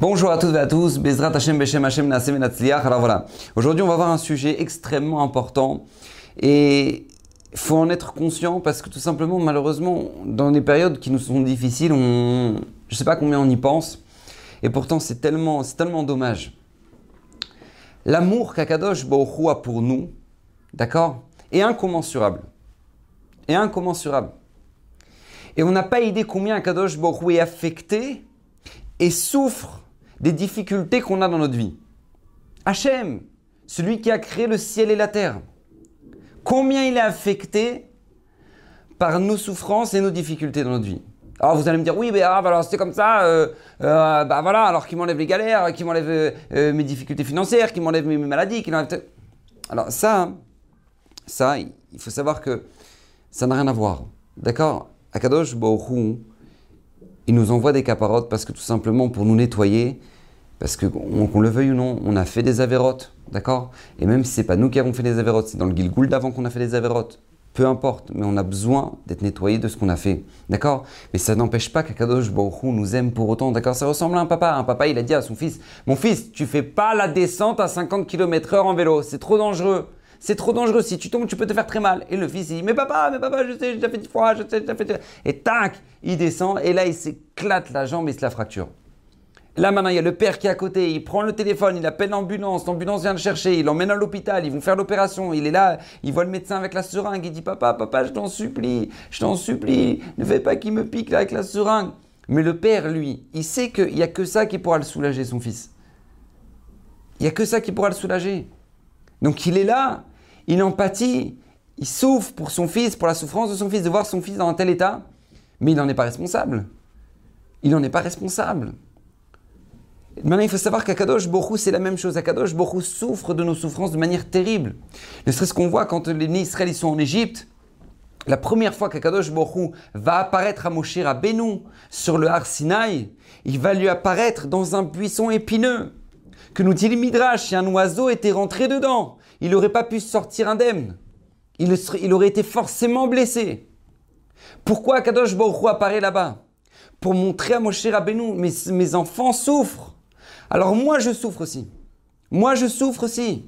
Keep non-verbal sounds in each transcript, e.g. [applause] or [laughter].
Bonjour à toutes et à tous, Bezrat Hashem Beshem Hashem Alors voilà, aujourd'hui on va voir un sujet extrêmement important et il faut en être conscient parce que tout simplement, malheureusement, dans des périodes qui nous sont difficiles, on, je ne sais pas combien on y pense et pourtant c'est tellement, tellement dommage. L'amour qu'Akadosh Baruch a pour nous, d'accord, est incommensurable. Est incommensurable. Et on n'a pas idée combien Akadosh Baruch est affecté et souffre des difficultés qu'on a dans notre vie. Hachem, celui qui a créé le ciel et la terre, combien il est affecté par nos souffrances et nos difficultés dans notre vie? Alors vous allez me dire, oui, mais ah, alors c'est comme ça, euh, euh, bah voilà, alors qu'il m'enlève les galères, qu'il m'enlève euh, mes difficultés financières, qu'il m'enlève mes, maladies, qu'il enlève... Alors ça, ça, il faut savoir que ça n'a rien à voir. D'accord? Akadosh Baruch il nous envoie des caparotes parce que tout simplement pour nous nettoyer, parce que qu'on le veuille ou non, on a fait des avérotes, d'accord? Et même si c'est pas nous qui avons fait des avérotes, c'est dans le Gilgoul d'avant qu'on a fait des avérotes, peu importe, mais on a besoin d'être nettoyé de ce qu'on a fait, d'accord? Mais ça n'empêche pas qu'Akadosh Baruch nous aime pour autant, d'accord? Ça ressemble à un papa. Un papa, il a dit à son fils, mon fils, tu fais pas la descente à 50 km/h en vélo, c'est trop dangereux. C'est trop dangereux. Si tu tombes, tu peux te faire très mal. Et le fils, il dit Mais papa, mais papa, je sais, j'ai déjà fait dix fois, je sais, j'ai déjà fait. Et tac, il descend. Et là, il s'éclate la jambe et se la fracture. Là, maintenant, il y a le père qui est à côté. Il prend le téléphone, il appelle l'ambulance. L'ambulance vient le chercher. Il l'emmène à l'hôpital. Ils vont faire l'opération. Il est là. Il voit le médecin avec la seringue. Il dit Papa, papa, je t'en supplie. Je t'en supplie. Ne fais pas qu'il me pique là avec la seringue. Mais le père, lui, il sait qu'il n'y a que ça qui pourra le soulager, son fils. Il n'y a que ça qui pourra le soulager. Donc il est là, il empathie, il souffre pour son fils, pour la souffrance de son fils, de voir son fils dans un tel état, mais il n'en est pas responsable. Il n'en est pas responsable. Maintenant, il faut savoir qu'Akadosh Borou, c'est la même chose. Akadosh Borou souffre de nos souffrances de manière terrible. Ne serait-ce qu'on voit quand les Israéliens sont en Égypte, la première fois qu'Akadosh Borou va apparaître à Moshe Benou sur le Har Sinaï, il va lui apparaître dans un buisson épineux. Que nous dit le Midrash, si un oiseau était rentré dedans, il n'aurait pas pu sortir indemne. Il, aurait été forcément blessé. Pourquoi Kadosh Baruch apparaît là-bas? Pour montrer à Moshe Rabbeinu, mes, enfants souffrent. Alors moi je souffre aussi. Moi je souffre aussi.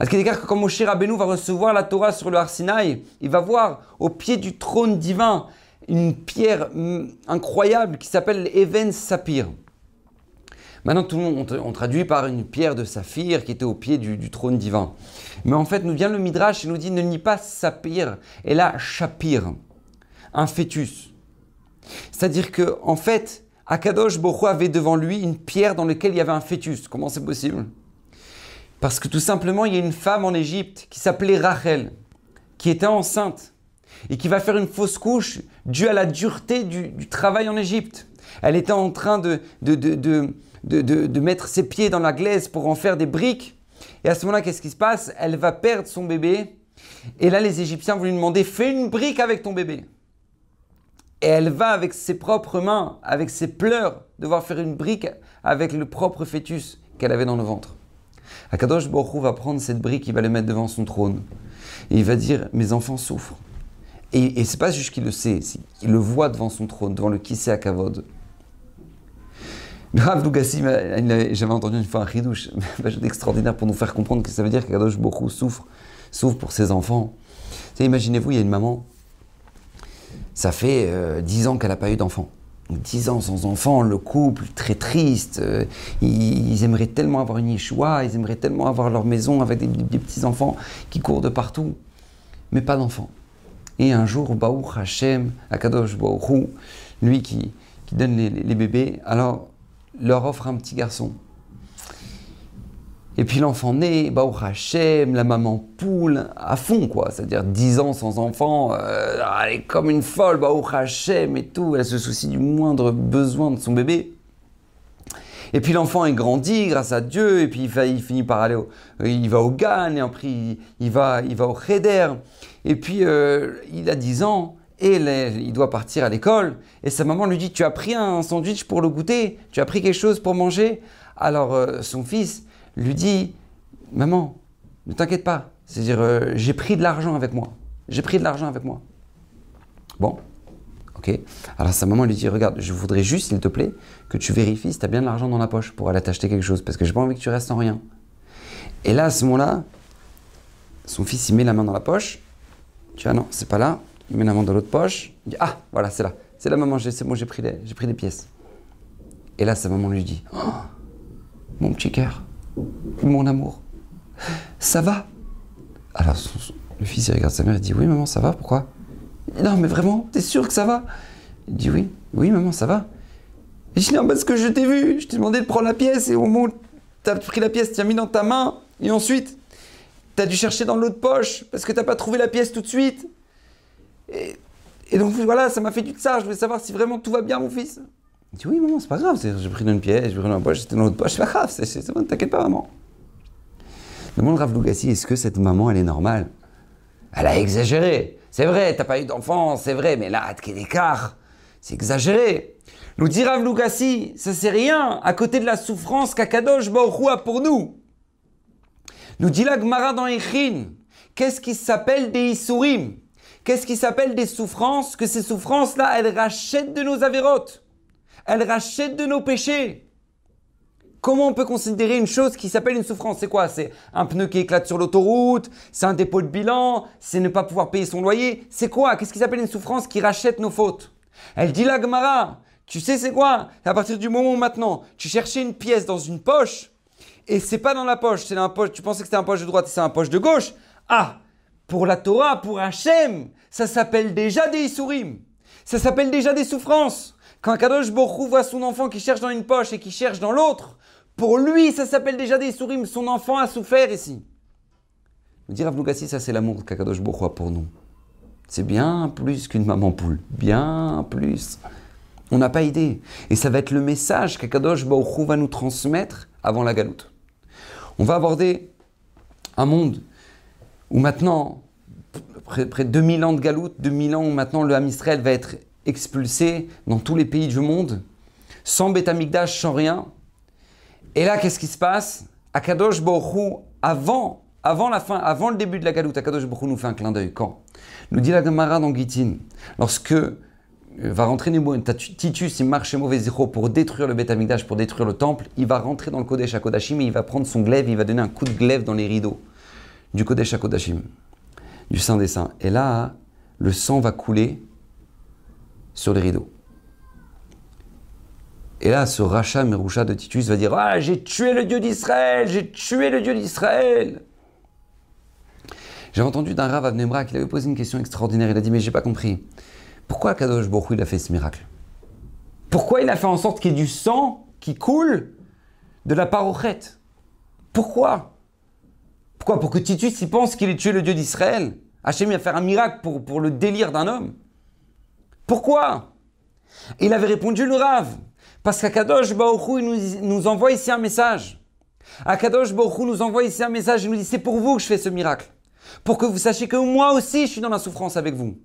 Est-ce qu'il est que quand Moshe Rabbeinu va recevoir la Torah sur le Arsinaï, il va voir au pied du trône divin une pierre mm, incroyable qui s'appelle Even Sapir. Maintenant, tout le monde, on, traduit par une pierre de saphir qui était au pied du, trône divin. Mais en fait, nous vient le Midrash et nous dit ne nie pas saphir, et là, shapir, un fœtus. C'est-à-dire que, en fait, Akadosh Boko avait devant lui une pierre dans laquelle il y avait un fœtus. Comment c'est possible? Parce que tout simplement, il y a une femme en Égypte qui s'appelait Rachel, qui était enceinte et qui va faire une fausse couche due à la dureté du, travail en Égypte. Elle était en train de, mettre ses pieds dans la glaise pour en faire des briques. Et à ce moment-là, qu'est-ce qui se passe? Elle va perdre son bébé. Et là, les Égyptiens vont lui demander Fais une brique avec ton bébé. Et elle va avec ses propres mains, avec ses pleurs, devoir faire une brique avec le propre fœtus qu'elle avait dans le ventre. Akadosh Baruch va prendre cette brique, il va le mettre devant son trône. Et il va dire Mes enfants souffrent. Et, et c'est pas juste qu'il le sait, il le voit devant son trône, devant le Kissé à Kavod. Rav Dougassi, j'avais entendu une fois un chidouche [laughs] extraordinaire pour nous faire comprendre que ça veut dire qu'Akadosh beaucoup souffre, souffre pour ses enfants. Imaginez-vous, il y a une maman, ça fait euh, dix ans qu'elle n'a pas eu d'enfant. Dix ans sans enfant, le couple très triste. Euh, ils, aimeraient tellement avoir une Yeshua, ils aimeraient tellement avoir leur maison avec des, petits-enfants qui courent de partout, mais pas d'enfants. Et un jour, Baou Hashem, Akadosh Baou lui qui, qui donne les bébés, alors leur offre un petit garçon. Et puis l'enfant naît, bah, au la maman poule à fond, quoi. C'est-à-dire 10 ans sans enfant, euh, elle est comme une folle, bah, au et tout. Elle se soucie du moindre besoin de son bébé. Et puis l'enfant est grandi grâce à Dieu, et puis il, finit par aller au, il va au Gan, et après il, va, il va au Cheder. Et puis euh, il a 10 ans, et il doit partir à l'école. Et sa maman lui dit Tu as pris un sandwich pour le goûter? Tu as pris quelque chose pour manger? Alors euh, son fils lui dit Maman, ne t'inquiète pas. C'est-à-dire, euh, j'ai pris de l'argent avec moi. J'ai pris de l'argent avec moi. Bon, ok. Alors sa maman lui dit Regarde, je voudrais juste, s'il te plaît, que tu vérifies si tu as bien de l'argent dans la poche pour aller t'acheter quelque chose, parce que j'ai pas envie que tu restes sans rien. Et là, à ce moment-là, son fils, il met la main dans la poche. Tu vois, non, c'est pas là. Il met la main dans l'autre poche. Il dit Ah, voilà, c'est là. C'est la maman, c'est bon, j'ai pris, les, pris pièces. Et là, sa maman lui dit oh, Mon petit cœur, mon amour, ça va? Alors, le fils, il regarde sa mère et dit Oui, maman, ça va, pourquoi? Non, mais vraiment, t'es sûr que ça va? Il dit Oui, oui, maman, ça va. Il dit Non, parce que je t'ai vu, je t'ai demandé de prendre la pièce et au moment où t'as pris la pièce, tu as mis dans ta main et ensuite, t'as dû chercher dans l'autre poche parce que t'as pas trouvé la pièce tout de suite. Et, donc voilà, ça m'a fait du tsar. Je voulais savoir si vraiment tout va bien, mon fils. Il dit Oui, maman, c'est pas grave. J'ai pris dans une pièce, j'ai pris dans une poche, c'était dans l'autre poche, c'est pas grave, c'est bon, t'inquiète pas, maman. Demande Rav Lougassi, est-ce que cette maman, elle est normale? Elle a exagéré. C'est vrai, t'as pas eu d'enfant, c'est vrai, mais là, quel écart? C'est exagéré. Nous dit Rav Lougassi, ça c'est rien à côté de la souffrance qu'Akadosh Baruch a pour nous. Nous dit la Gemara dans Echin, qu'est-ce qui s'appelle des Isurim Qu'est-ce qui s'appelle des souffrances? Que ces souffrances-là, elles rachètent de nos avérotes. Elles rachètent de nos péchés. Comment on peut considérer une chose qui s'appelle une souffrance? C'est quoi? C'est un pneu qui éclate sur l'autoroute C'est un dépôt de bilan C'est ne pas pouvoir payer son loyer. C'est quoi? Qu'est-ce qui s'appelle une souffrance qui rachète nos fautes? Elle dit la Gemara, tu sais c'est quoi? À partir du moment où maintenant tu cherchais une pièce dans une poche et c'est pas dans la poche, c'est dans la poche, tu pensais que c'était un poche de droite c'est un poche de gauche. Ah, pour la Torah, pour Hachem, ça s'appelle déjà des Isurim. Ça s'appelle déjà des souffrances. Quand Kadosh Borou voit son enfant qui cherche dans une poche et qui cherche dans l'autre, pour lui, ça s'appelle déjà des Isurim. Son enfant a souffert ici. Vous dire Avlougassi, ça c'est l'amour qu'Akadosh Borou a pour nous. C'est bien plus qu'une maman poule. Bien plus. On n'a pas idée. Et ça va être le message qu'Akadosh Borou va nous transmettre avant la galoute. On va aborder un monde où maintenant, près, près de 2000 ans de galoute, 2000 ans où maintenant le Ham va être expulsé dans tous les pays du monde, sans Betamikdash, sans rien. Et là, qu'est-ce qui se passe? Akadosh Borou, avant, avant la fin, avant le début de la galoute, Akadosh Borou nous fait un clin d'œil. Quand? Nous dit la Gemara dans Gitin, lorsque euh, va rentrer Titus, il marche mauvais zéro pour détruire le Beth pour détruire le temple, il va rentrer dans le Kodesh HaKodashim et il va prendre son glaive, il va donner un coup de glaive dans les rideaux du Kodesh HaKodashim, du Saint des Saints. Et là, le sang va couler sur les rideaux. Et là, ce rachat Merusha de Titus va dire Ah, j'ai tué le Dieu d'Israël, j'ai tué le Dieu d'Israël. J'ai entendu d'un Rav Avnemra qu'il avait posé une question extraordinaire. Il a dit Mais j'ai pas compris. Pourquoi Kadosh Borou il a fait ce miracle? Pourquoi il a fait en sorte qu'il y ait du sang qui coule de la parochette Pourquoi? Pourquoi? Pour que Titus il pense qu'il ait tué le Dieu d'Israël Hachem a fait un miracle pour, pour le délire d'un homme. Pourquoi? Il avait répondu le Rav. Parce qu'Akadosh Baruch nous, nous envoie ici un message. Akadosh Baruch nous envoie ici un message. Il nous dit c'est pour vous que je fais ce miracle. Pour que vous sachiez que moi aussi je suis dans la souffrance avec vous.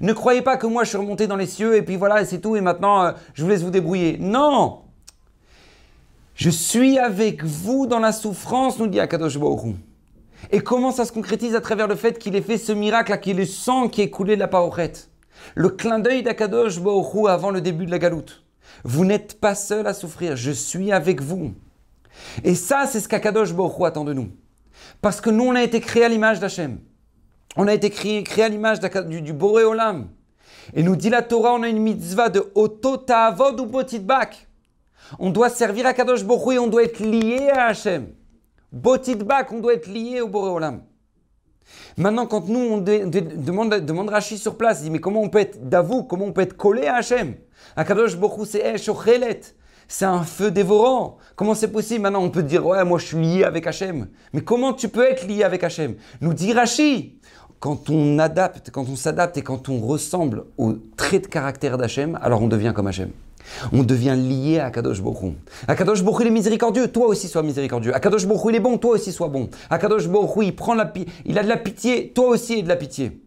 Ne croyez pas que moi je suis remonté dans les cieux et puis voilà, c'est tout, et maintenant euh, je vous laisse vous débrouiller. Non Je suis avec vous dans la souffrance, nous dit Akadosh Baruch Et comment ça se concrétise à travers le fait qu'il ait fait ce miracle, qu'il ait le sang qui est coulé de la parochette Le clin d'œil d'Akadosh Baruch avant le début de la galoute. Vous n'êtes pas seul à souffrir, je suis avec vous. Et ça, c'est ce qu'Akadosh Baruch attend de nous. Parce que nous, on a été créés à l'image d'Hachem. On a été créé, à l'image du, du Boré Olam. Et nous dit la Torah, on a une mitzvah de Oto Ta'avod ou Botidbak. On doit servir à Kadosh Borou et on doit être lié à Hachem. Botidbak, on doit être lié au Boré Olam. Maintenant, quand nous, on demande, demande Rashi sur place, il dit, mais comment on peut être d'avou, comment on peut être collé à Hachem? Akadosh Borou, c'est c'est un feu dévorant. Comment c'est possible? Maintenant, on peut dire, ouais, moi je suis lié avec Hachem. Mais comment tu peux être lié avec Hachem? Nous dit Rashi, quand on adapte, quand on s'adapte et quand on ressemble aux traits de caractère d'Hachem, alors on devient comme Hachem. On devient lié à Akadosh Borou. Akadosh Borou, il est miséricordieux, toi aussi sois miséricordieux. Akadosh Borou, il est bon, toi aussi sois bon. Akadosh Borou, il, prend la, il a de la pitié, toi aussi aie de la pitié.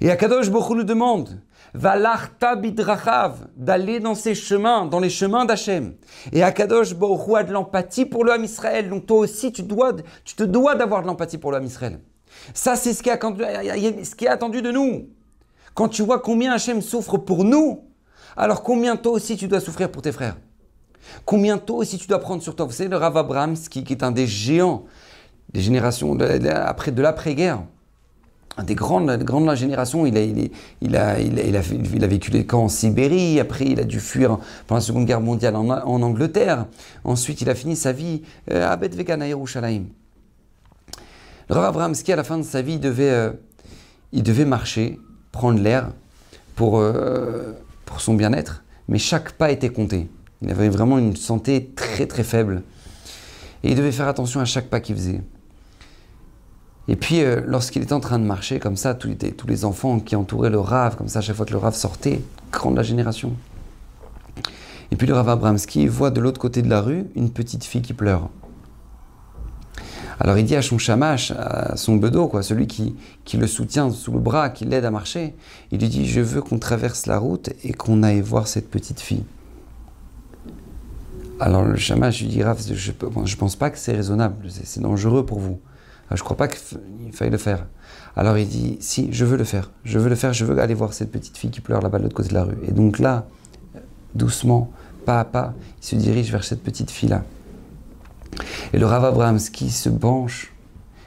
Et Akadosh Borou nous demande, Valarta bidrachav, d'aller dans ses chemins, dans les chemins d'Hachem. Et Akadosh Borou a de l'empathie pour Ham Israël, donc toi aussi tu, dois, tu te dois d'avoir de l'empathie pour Ham Israël. Ça, c'est ce ce qui est attendu de nous. quand tu vois combien Hachem souffre pour nous, alors combien toi aussi tu dois souffrir pour tes frères? Combien toi aussi tu dois prendre sur toi? Vous savez, le Rav Abramski, qui est un des géants des générations de, de l'après-guerre, un des grandes de la génération, il a, a, vécu les camps en Sibérie, après il a dû fuir pendant la Seconde Guerre mondiale en, Angleterre, ensuite il a fini sa vie euh, à Bet Vegan à Yerushalayim. Le Rav Abramski, à la fin de sa vie, il devait, euh, marcher, prendre l'air pour, euh, pour son bien-être, mais chaque pas était compté. Il avait vraiment une santé très très faible. Et il devait faire attention à chaque pas qu'il faisait. Et puis, euh, lorsqu'il était en train de marcher, comme ça, tous les, tous les enfants qui entouraient le Rav, comme ça, à chaque fois que le Rav sortait, grande la génération. Et puis le Rav Abramski voit de l'autre côté de la rue une petite fille qui pleure. Alors il dit à son chamash, à son bedeau, quoi, celui qui, qui le soutient sous le bras, qui l'aide à marcher, il lui dit Je veux qu'on traverse la route et qu'on aille voir cette petite fille. Alors le chamash lui dit je ne pense pas que c'est raisonnable, c'est dangereux pour vous. Ah, je ne crois pas qu'il faille le faire. Alors il dit Si, je veux le faire, je veux le faire, je veux aller voir cette petite fille qui pleure là-bas de l'autre côté de la rue. Et donc là, doucement, pas à pas, il se dirige vers cette petite fille-là. Et le Rav Abramski se penche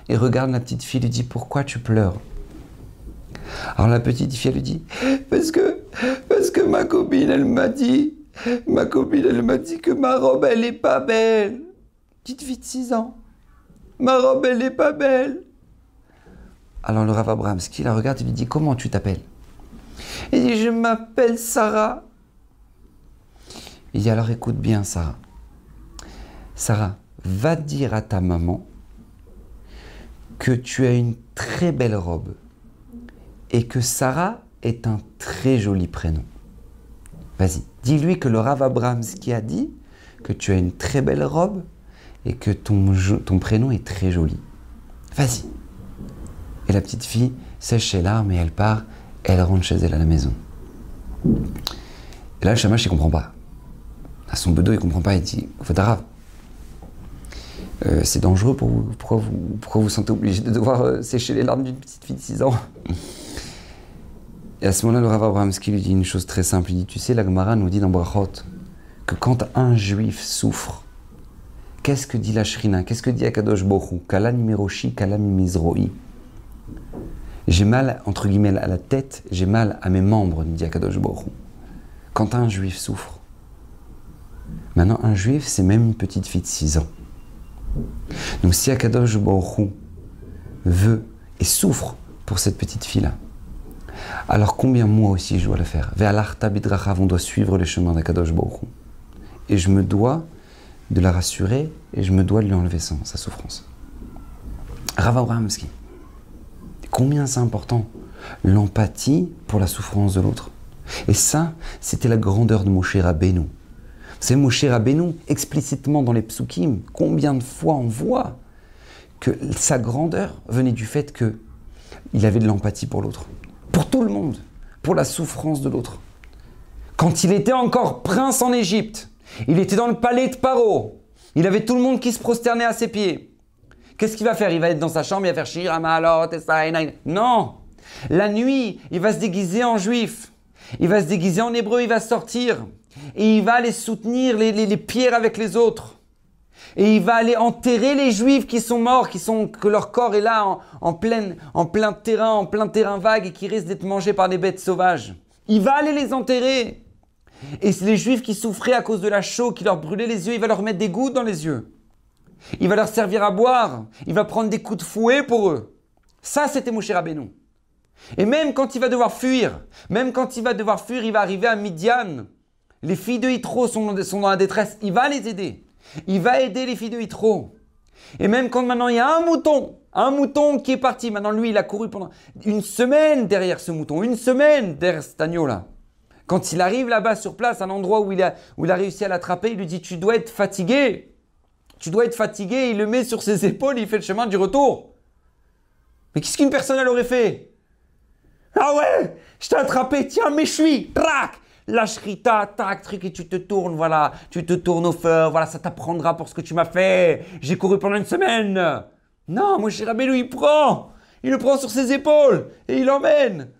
et regarde la petite fille et lui dit Pourquoi tu pleures? Alors la petite fille, lui dit Parce que, parce que ma copine, elle m'a dit Ma copine, elle m'a dit que ma robe, elle est pas belle. Petite fille de 6 ans. Ma robe, elle est pas belle. Alors le Rav Abramski la regarde et lui dit Comment tu t'appelles? Il dit Je m'appelle Sarah. Il dit Alors écoute bien, Sarah. Sarah, va dire à ta maman que tu as une très belle robe et que Sarah est un très joli prénom. Vas-y, dis-lui que le Rav Abramski a dit que tu as une très belle robe et que ton, ton prénom est très joli. Vas-y. Et la petite fille sèche ses larmes et elle part, elle rentre chez elle à la maison. Et là, le chamash, il comprend pas. À son bedeau, il comprend pas, il dit Rav, euh, c'est dangereux pour vous. Pourquoi vous vous sentez obligé de devoir euh, sécher les larmes d'une petite fille de 6 ans? Et à ce moment-là, le Rav Abrahamski lui dit une chose très simple. Il dit, tu sais, la Gemara nous dit dans Brachot que quand un juif souffre, qu'est-ce que dit la Shrina? Qu'est-ce que dit Akadosh Bohu Kalan miroshi, kalam mizroi. J'ai mal, entre guillemets, à la tête, j'ai mal à mes membres, dit Akadosh Bohu. Quand un juif souffre. Maintenant, un juif, c'est même une petite fille de 6 ans. Donc si Akadosh Baruch veut et souffre pour cette petite fille-là, alors combien moi aussi je dois le faire? On doit suivre les chemins d'Akadosh Baruch Et je me dois de la rassurer et je me dois de lui enlever sa souffrance. Rav Abrahamski. Combien c'est important l'empathie pour la souffrance de l'autre. Et ça, c'était la grandeur de Moshe Rabbeinu. C'est Moshe Rabbeinu, explicitement dans les psukim, combien de fois on voit que sa grandeur venait du fait qu'il avait de l'empathie pour l'autre pour tout le monde, pour la souffrance de l'autre. Quand il était encore prince en Égypte, il était dans le palais de Paro, il avait tout le monde qui se prosternait à ses pieds. Qu'est-ce qu'il va faire? Il va être dans sa chambre, il va faire Shiramalot, et ça, Non La nuit, il va se déguiser en juif. Il va se déguiser en hébreu, il va sortir. Et il va aller soutenir les pierres avec les autres et il va aller enterrer les juifs qui sont morts, qui sont, que leur corps est là en, en, plein, en plein terrain, en plein terrain vague et qui risquent d'être mangés par des bêtes sauvages. Il va aller les enterrer. Et les juifs qui souffraient à cause de la chaux qui leur brûlait les yeux, il va leur mettre des gouttes dans les yeux. Il va leur servir à boire. Il va prendre des coups de fouet pour eux. Ça, c'était Moshe Rabbeinu. Et même quand il va devoir fuir, même quand il va devoir fuir, il va arriver à Midian. Les filles de Yitro sont, dans la détresse. Il va les aider. Il va aider les filles de Yitro. Et même quand maintenant il y a un mouton, un mouton qui est parti, maintenant lui il a couru pendant une semaine derrière ce mouton, une semaine derrière cet agneau-là. Quand il arrive là-bas sur place, un endroit où il a, où il a réussi à l'attraper, il lui dit Tu dois être fatigué. Tu dois être fatigué. Il le met sur ses épaules, il fait le chemin du retour. Mais qu'est-ce qu'une personne elle aurait fait Ah ouais Je t'ai attrapé, tiens, mais je suis Trac la shrita, tac, truc, et tu te tournes, voilà, tu te tournes au feu, voilà, ça t'apprendra pour ce que tu m'as fait. J'ai couru pendant une semaine. Non, mon cher Abelou, il prend, il le prend sur ses épaules et il l'emmène.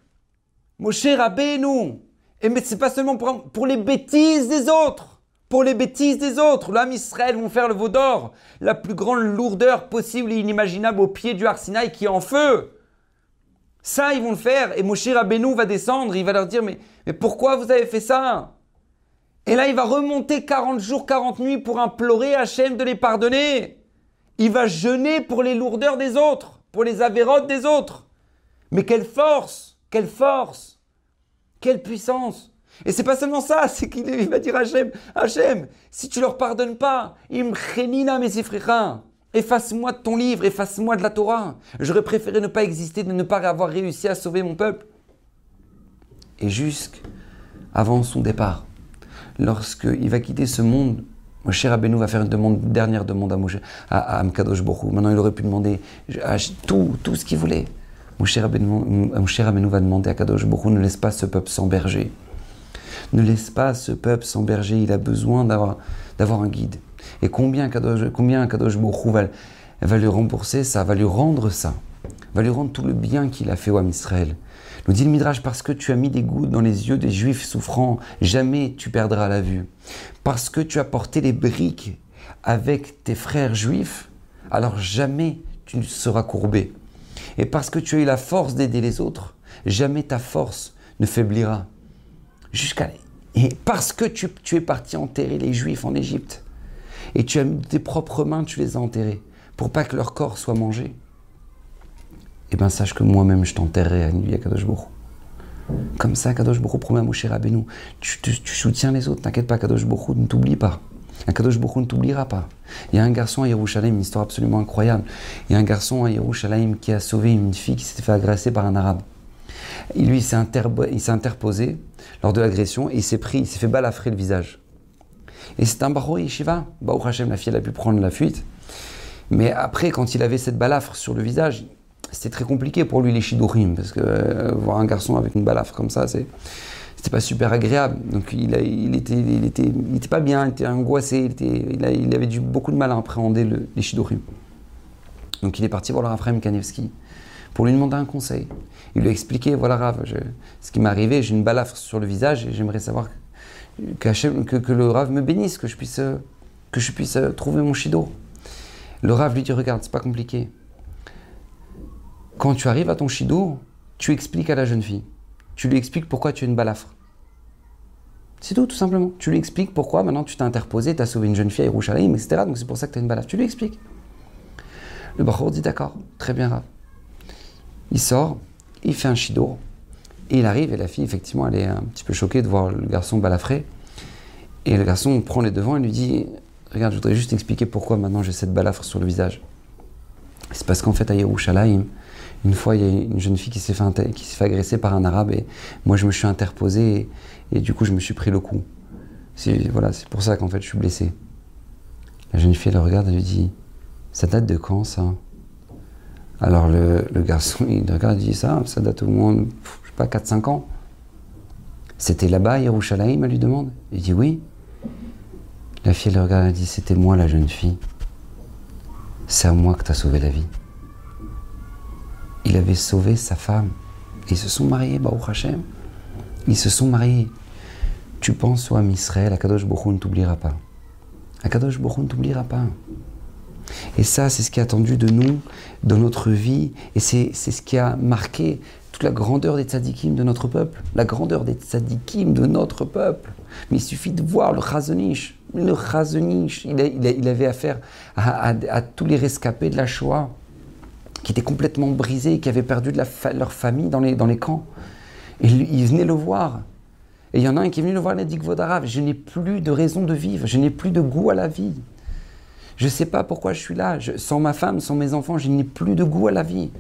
Moshe Rabbeinu. Et mais c'est pas seulement pour, pour, les bêtises des autres. Pour les bêtises des autres. L'âme Israël vont faire le veau d'or. La plus grande lourdeur possible et inimaginable au pied du Arsinaï qui est en feu. Ça, ils vont le faire. Et Moshe Rabbeinu va descendre. Il va leur dire Mais, pourquoi vous avez fait ça? Et là, il va remonter 40 jours, 40 nuits pour implorer Hachem de les pardonner. Il va jeûner pour les lourdeurs des autres, pour les avérotes des autres. Mais quelle force Quelle force Quelle puissance Et c'est pas seulement ça, [laughs] c'est qu'il va dire à Hachem, Hachem, si tu leur pardonnes pas, imchenina efface-moi de ton livre, efface-moi de la Torah. J'aurais préféré ne pas exister, de ne pas avoir réussi à sauver mon peuple. Et jusqu'avant son départ, lorsqu'il va quitter ce monde, Moshe Rabbeinu va faire une, dernière demande à, Moshe, à, Amkadosh Maintenant, il aurait pu demander tout, tout ce qu'il voulait. Moshe Rabbeinu, va demander à Kadosh Borou, ne laisse pas ce peuple sans berger. Ne laisse pas ce peuple sans berger, il a besoin d'avoir un guide. Et combien Kadosh, combien va, lui rembourser ça, va lui rendre ça, va lui rendre tout le bien qu'il a fait au Israël. Nous dit le Midrash, parce que tu as mis des gouttes dans les yeux des juifs souffrants, jamais tu perdras la vue. Parce que tu as porté les briques avec tes frères juifs, alors jamais tu ne seras courbé. Et parce que tu as eu la force d'aider les autres, jamais ta force ne faiblira. Jusqu'à et parce que tu, es parti enterrer les Juifs en Égypte, et tu as mis tes propres mains, tu les as enterrés, pour pas que leur corps soit mangé, eh bien sache que moi-même je t'enterrerai à nuit à Kadosh Comme ça, Kadosh Borou promet à Moshe Rabbeinu, tu, tu, soutiens les autres, t'inquiète pas, Kadosh Borou ne t'oublie pas. Kadosh Baruch ne t'oubliera pas. Il y a un garçon à Yerushalayim, une histoire absolument incroyable. Il y a un garçon à Yerushalayim qui a sauvé une fille qui s'était fait agresser par un arabe. Et lui, il s'est interposé lors de l'agression et il s'est pris, il s'est fait balafrer le visage. Et c'est un Baruch Yeshiva. Hashem, la fille, a pu prendre la fuite. Mais après, quand il avait cette balafre sur le visage, c'était très compliqué pour lui les shidurim, parce que euh, voir un garçon avec une balafre comme ça, c'est c'était pas super agréable. Donc il, il, était, il, était, pas bien, il était angoissé, il, avait du, beaucoup de mal à appréhender le, les shidorim. Donc il est parti voir le Raphaël Kanevski pour lui demander un conseil. Il lui a expliqué voilà Rav, ce qui m'est arrivé, j'ai une balafre sur le visage et j'aimerais savoir que, le Rav me bénisse, que je puisse, que je puisse trouver mon shido. Le Rav lui dit regarde, c'est pas compliqué. Quand tu arrives à ton shido, tu expliques à la jeune fille tu lui expliques pourquoi tu as une balafre. C'est tout, tout simplement. Tu lui expliques pourquoi maintenant tu t'es interposé, tu as sauvé une jeune fille à Yerushalayim, etc. Donc c'est pour ça que tu as une balafre. Tu lui expliques. Le Bachour dit d'accord, très bien, Rav. Il sort, il fait un shido, et il arrive, et la fille, effectivement, elle est un petit peu choquée de voir le garçon balafré. Et le garçon prend les devants et lui dit Regarde, je voudrais juste expliquer pourquoi maintenant j'ai cette balafre sur le visage. C'est parce qu'en fait, à Yerushalayim, une fois, il y a une jeune fille qui s'est fait, agresser par un arabe et moi, je me suis interposé et, du coup, je me suis pris le coup. C'est pour ça qu'en fait, je suis blessé. La jeune fille, elle regarde, elle lui dit Ça date de quand ça? Alors le, garçon, il regarde, il dit Ça, ça date au moins, pas, 4-5 ans. C'était là-bas, Yerushalayim, elle lui demande. Il dit Oui. La fille, elle regarde, elle dit C'était moi, la jeune fille. C'est à moi que tu as sauvé la vie il avait sauvé sa femme. Ils se sont mariés, Baruch Hashem. Ils se sont mariés. Tu penses au Am Israël, Akadosh Baruch ne t'oubliera pas. Akadosh Baruch ne t'oubliera pas. Et ça, c'est ce qui est attendu de nous dans notre vie. Et c'est ce qui a marqué la grandeur des tzadikim de notre peuple. La grandeur des tzadikim de notre peuple. Mais il suffit de voir le chazonish. Le chazonish, il, il, avait affaire à, tous les rescapés de la Shoah qui étaient complètement brisés, qui avaient perdu leur famille dans les, camps. Et ils venaient le voir. Et il y en a un qui est venu le voir, il a dit Vodarav, je n'ai plus de raison de vivre, je n'ai plus de goût à la vie. Je ne sais pas pourquoi je suis là. sans ma femme, sans mes enfants, je n'ai plus de goût à la vie.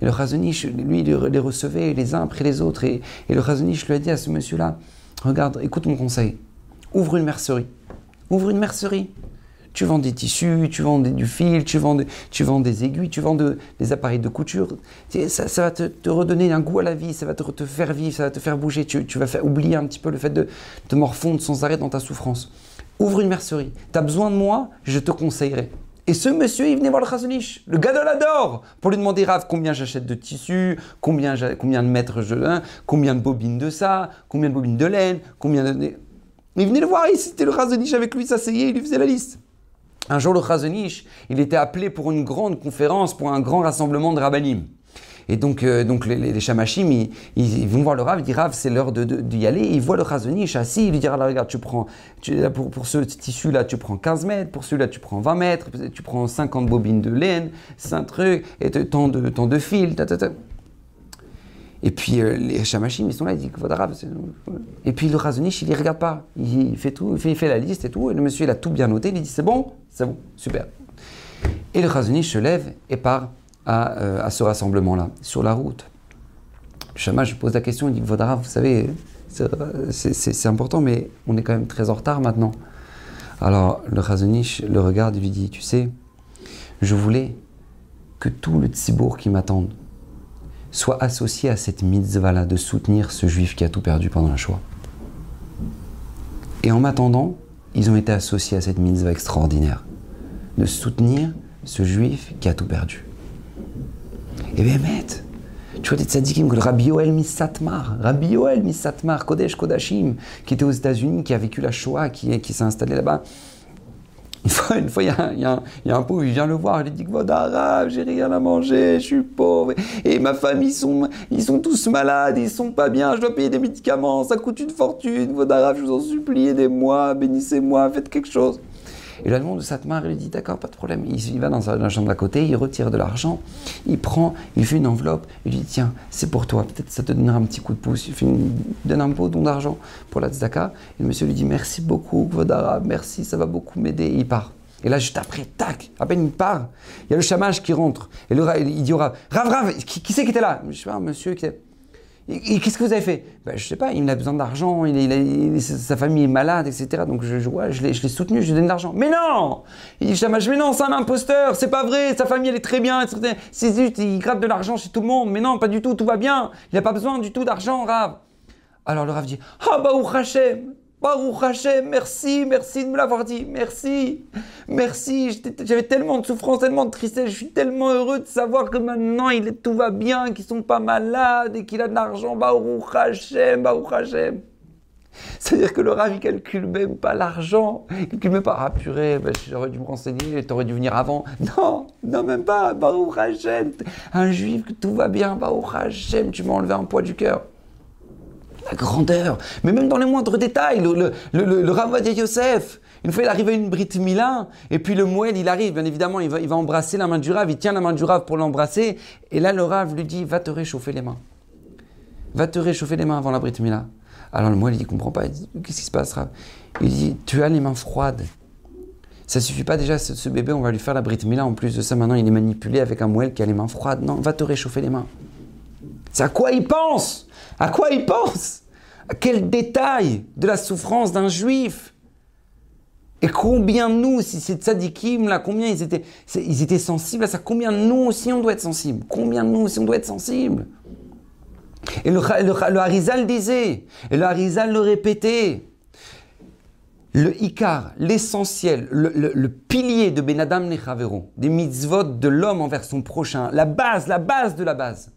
Et le Razonich, lui, les recevait les uns après les autres. Et, et le Razonich lui a dit à ce monsieur-là Regarde, écoute mon conseil. Ouvre une mercerie. Ouvre une mercerie. Tu vends des tissus, tu vends du fil, tu vends, tu vends des aiguilles, tu vends des appareils de couture. Ça, ça va te, redonner un goût à la vie, ça va te, te faire vivre, ça va te faire bouger. Tu, vas faire oublier un petit peu le fait de te morfondre sans arrêt dans ta souffrance. Ouvre une mercerie. Tu as besoin de moi, je te conseillerai. Et ce monsieur, il venait voir le Chazonish, le gadol adore, pour lui demander Rav, combien j'achète de tissu, combien, de mètres je hein, combien de bobines de ça, combien de bobines de laine, combien de. Il venait le voir, c'était le Chazonish avec lui, s'asseyait, il lui faisait la liste. Un jour, le Chazonish, il était appelé pour une grande conférence, pour un grand rassemblement de rabbinim. Et donc, euh, donc les, les, ils, vont voir le Rav, ils disent Rav, c'est l'heure d'y aller. Ils voient le Chazonish assis, ils lui ah, regarde, tu prends, pour, ce tissu-là, tu prends 15 mètres, pour celui-là, tu prends 20 mètres, tu prends 50 bobines de laine, 5 trucs, et tant de, tant fils, ta. Et puis euh, les chamachim, ils sont là, ils disent. Et puis le Chazonish, il ne regarde pas. Il fait tout, il fait, il la liste et tout. Et le monsieur, il a tout bien noté. Il dit c'est bon, c'est bon, super. Et le Chazonish se lève et part euh, à, ce rassemblement-là, sur la route. Le je pose la question, il dit Vaudra, vous savez, c'est important, mais on est quand même très en retard maintenant. Alors le Razonich le regarde et lui dit Tu sais, je voulais que tout le tzibour qui m'attend soit associé à cette mitzvah-là de soutenir ce juif qui a tout perdu pendant la Shoah. Et en m'attendant, ils ont été associés à cette mitzvah extraordinaire de soutenir ce juif qui a tout perdu. Et bien, tu vois des tzadikim comme Rabbi Yoel Misatmar, Rabbi Yoel Misatmar, Kodesh Kodashim, qui était aux États-Unis, qui a vécu la Shoah, qui, s'est installé là-bas. Une fois, il y, a, un pauvre, il vient le voir, il lui dit Vodara, j'ai rien à manger, je suis pauvre, et ma famille, ils sont, tous malades, ils sont pas bien, je dois payer des médicaments, ça coûte une fortune, Vodara, je vous en supplie, aidez-moi, bénissez-moi, faites quelque chose. Et le de Satmar lui dit D'accord, pas de problème. Il, va dans la chambre à côté, il retire de l'argent, il prend, il fait une enveloppe, il lui dit Tiens, c'est pour toi, peut-être ça te donnera un petit coup de pouce. Il fait donne un beau don d'argent pour la tzedaka. Et le monsieur lui dit Merci beaucoup, Vodara, merci, ça va beaucoup m'aider. il part. Et là, juste après, tac, à peine il part, il y a le chamage qui rentre. Et il dit au Rav Rav, Rav, qui, qui c'est qui était là? Je pas, un monsieur qui était. Et, qu'est-ce que vous avez fait? Ben, Je sais pas, il a besoin d'argent, il, sa famille est malade, etc. Donc je, je, je l'ai soutenu, je lui donne de l'argent. Mais non Il dit mais non, c'est un imposteur, c'est pas vrai, sa famille elle est très bien, c'est juste, il gratte de l'argent chez tout le monde. Mais non, pas du tout, tout va bien, il n'a pas besoin du tout d'argent, Rav. Alors le Rav dit, ah bah ou Hachem Baruch Hashem, merci, merci de me l'avoir dit, merci, merci. J'avais tellement de souffrance, tellement de tristesse, je suis tellement heureux de savoir que maintenant il tout va bien, qu'ils sont pas malades et qu'il a de l'argent. Baruch Hashem, Baruch. C'est-à-dire que le Rav, il calcule même pas l'argent. Il calcule même pas, ah purée, ben, j'aurais dû me renseigner, t'aurais dû venir avant. Non, non, même pas, Baruch Hashem. Un juif, que tout va bien, Baruch Hashem, tu m'as enlevé un poids du cœur la grandeur, mais même dans les moindres détails. Le, le, le, le Yosef, une fois il arrive à une Brit Mila, et puis le Moued il arrive, bien évidemment, il va, il va embrasser la main du Rav, il tient la main du Rav pour l'embrasser, et là le Rav lui dit Va te réchauffer les mains. Va te réchauffer les mains avant la Brit Mila. Alors le Moued il comprend pas, Qu'est-ce qui se passe, Rav? Il dit Tu as les mains froides. Ça suffit pas déjà, ce, bébé, on va lui faire la Brit Mila. En plus de ça, maintenant, il est manipulé avec un Moued qui a les mains froides. Non, va te réchauffer les mains. C'est à quoi il pense? À quoi il pense? À quel détail de la souffrance d'un juif? Et combien nous, si c'est tzadikim là, combien ils étaient, ils étaient sensibles à ça? Combien nous aussi on doit être sensible Combien nous aussi on doit être sensible Et le, Harizal disait, et le Harizal le répétait, le Icar, l'essentiel, le, le, pilier de Benadam Nechavero, des mitzvot de l'homme envers son prochain, la base, la base de la base,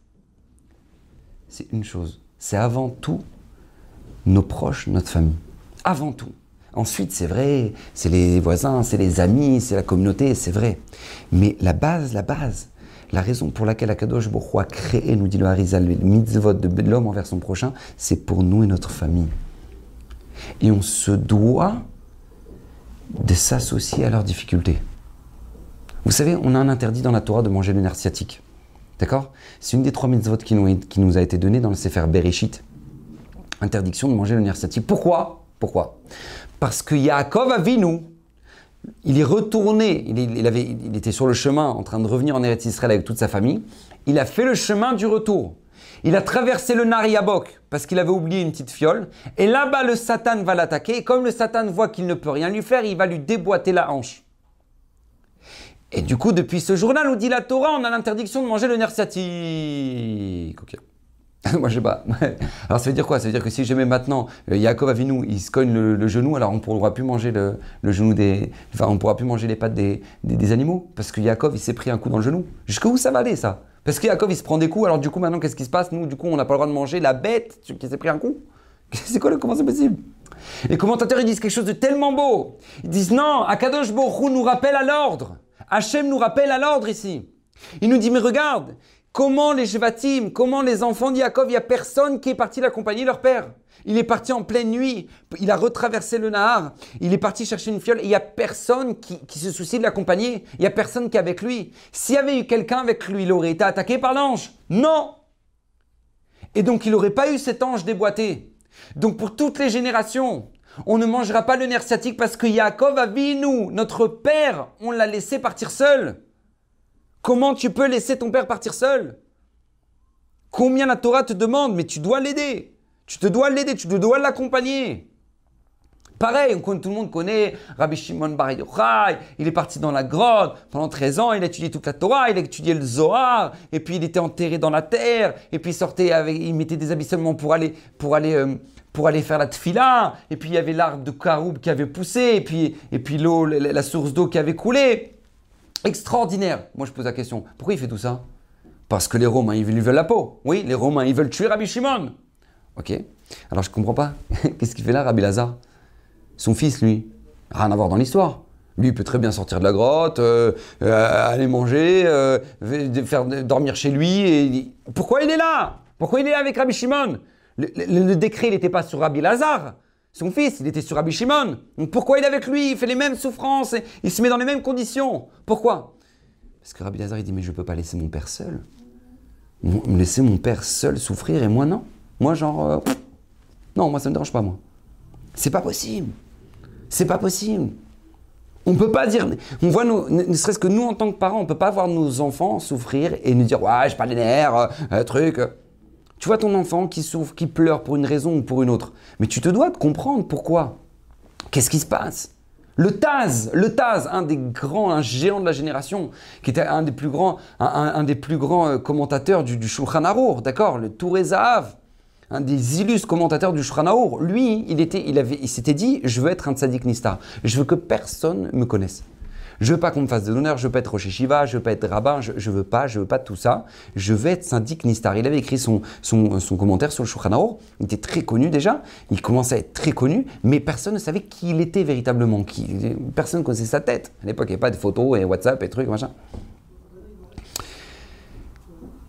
c'est une chose. C'est avant tout nos proches, notre famille. Avant tout. Ensuite, c'est vrai, c'est les voisins, c'est les amis, c'est la communauté, c'est vrai. Mais la base, la base, la raison pour laquelle Akadosh Baruch a créé, nous dit le Harizal, le mitzvot de l'homme envers son prochain, c'est pour nous et notre famille. Et on se doit de s'associer à leurs difficultés. Vous savez, on a un interdit dans la Torah de manger le nerf sciatique. D'accord? C'est une des trois mitzvot qui nous, qui nous a été donnée dans le Sefer Bereshit. Interdiction de manger le nersati. Pourquoi? Pourquoi? Parce que Yaakov Avinu, il est retourné, il, il était sur le chemin en train de revenir en Eretz Israël avec toute sa famille. Il a fait le chemin du retour. Il a traversé le Nariabok parce qu'il avait oublié une petite fiole. Et là-bas, le Satan va l'attaquer. Et comme le Satan voit qu'il ne peut rien lui faire, il va lui déboîter la hanche. Et du coup, depuis ce jour-là, nous dit la Torah, on a l'interdiction de manger le nerf sciatique. [laughs] Moi, je sais pas. [laughs] Alors, ça veut dire quoi? Ça veut dire que si jamais maintenant euh, Yaakov Avinu, il se cogne le, genou, alors on ne pourra plus manger le, genou des. Enfin, on pourra plus manger les pattes des, animaux. Parce que Yaakov, il s'est pris un coup dans le genou. Jusqu'où ça va aller, ça? Parce que Yaakov, il se prend des coups, alors du coup, maintenant, qu'est-ce qui se passe? Nous, du coup, on n'a pas le droit de manger la bête qui s'est pris un coup [laughs] C'est quoi Comment c'est possible? Les commentateurs, ils disent quelque chose de tellement beau. Ils disent non, Akadosh Borou nous rappelle à l'ordre. Hachem nous rappelle à l'ordre ici. Il nous dit, mais regarde, Comment les Shvatim, comment les enfants d'Yaakov, il n'y a personne qui est parti l'accompagner leur père. Il est parti en pleine nuit, il a retraversé le Nahar, il est parti chercher une fiole il n'y a personne qui, se soucie de l'accompagner. Il n'y a personne qui est avec lui. S'il y avait eu quelqu'un avec lui, il aurait été attaqué par l'ange. Non Et donc il n'aurait pas eu cet ange déboîté. Donc pour toutes les générations, on ne mangera pas le nerf sciatique parce que Yaakov a vu nous, notre père, on l'a laissé partir seul. Comment tu peux laisser ton père partir seul? Combien la Torah te demande, mais tu dois l'aider. Tu te dois l'aider, tu te dois l'accompagner. Pareil, tout le monde connaît Rabbi Shimon Bar Yochai, il est parti dans la grotte. Pendant 13 ans, il a étudié toute la Torah, il a étudié le Zohar, et puis il était enterré dans la terre, et puis il sortait avec, il mettait des habits seulement pour aller, pour aller, euh, pour aller faire la tfila, et puis il y avait l'arbre de Karoub qui avait poussé, et puis, et puis l'eau, la source d'eau qui avait coulé. Extraordinaire. Moi, je pose la question, pourquoi il fait tout ça? Parce que les Romains, ils veulent la peau. Oui, les Romains, ils veulent tuer Rabbi Shimon. Ok. Alors, je comprends pas. [laughs] Qu'est-ce qu'il fait là, Rabbi Lazare? Son fils, lui. Rien à voir dans l'histoire. Lui, il peut très bien sortir de la grotte, euh, euh, aller manger, euh, faire dormir chez lui. Et... Pourquoi il est là? Pourquoi il est là avec Rabbi Shimon? Le, décret, n'était pas sur Rabbi Lazare. Son fils, il était sur Rabbi Shimon. Pourquoi il est avec lui? Il fait les mêmes souffrances, il se met dans les mêmes conditions. Pourquoi? Parce que Rabbi Lazare, il dit Mais je ne peux pas laisser mon père seul. Me laisser mon père seul souffrir et moi non. Moi, genre, euh, non, moi ça ne me dérange pas, moi. C'est pas possible. C'est pas possible. On ne peut pas dire, on voit, ne serait-ce que nous en tant que parents, on ne peut pas voir nos enfants souffrir et nous dire, ouais, j'ai pas les nerfs, euh, truc. Tu vois ton enfant qui souffre, qui pleure pour une raison ou pour une autre. Mais tu te dois de comprendre pourquoi. Qu'est-ce qui se passe? Le Taz, le Taz, un des grands, un géant de la génération, qui était un des plus grands, euh, commentateurs du, du d'accord, le Touré Zahav, un des illustres commentateurs du Shulchan. Lui, il était, il s'était dit, je veux être un tzaddik nista, je veux que personne me connaisse. Je veux pas qu'on me fasse de l'honneur, je veux pas être Rocher Shiva, je veux pas être rabbin, je, je veux pas, je veux pas tout ça. Je veux être syndic Nistar. Il avait écrit son, son, son commentaire sur le Shulchan Il était très connu déjà. Il commençait à être très connu, mais personne ne savait qui il était véritablement. Qui, personne ne connaissait sa tête. À l'époque, il n'y avait pas de photos et WhatsApp et trucs, machin.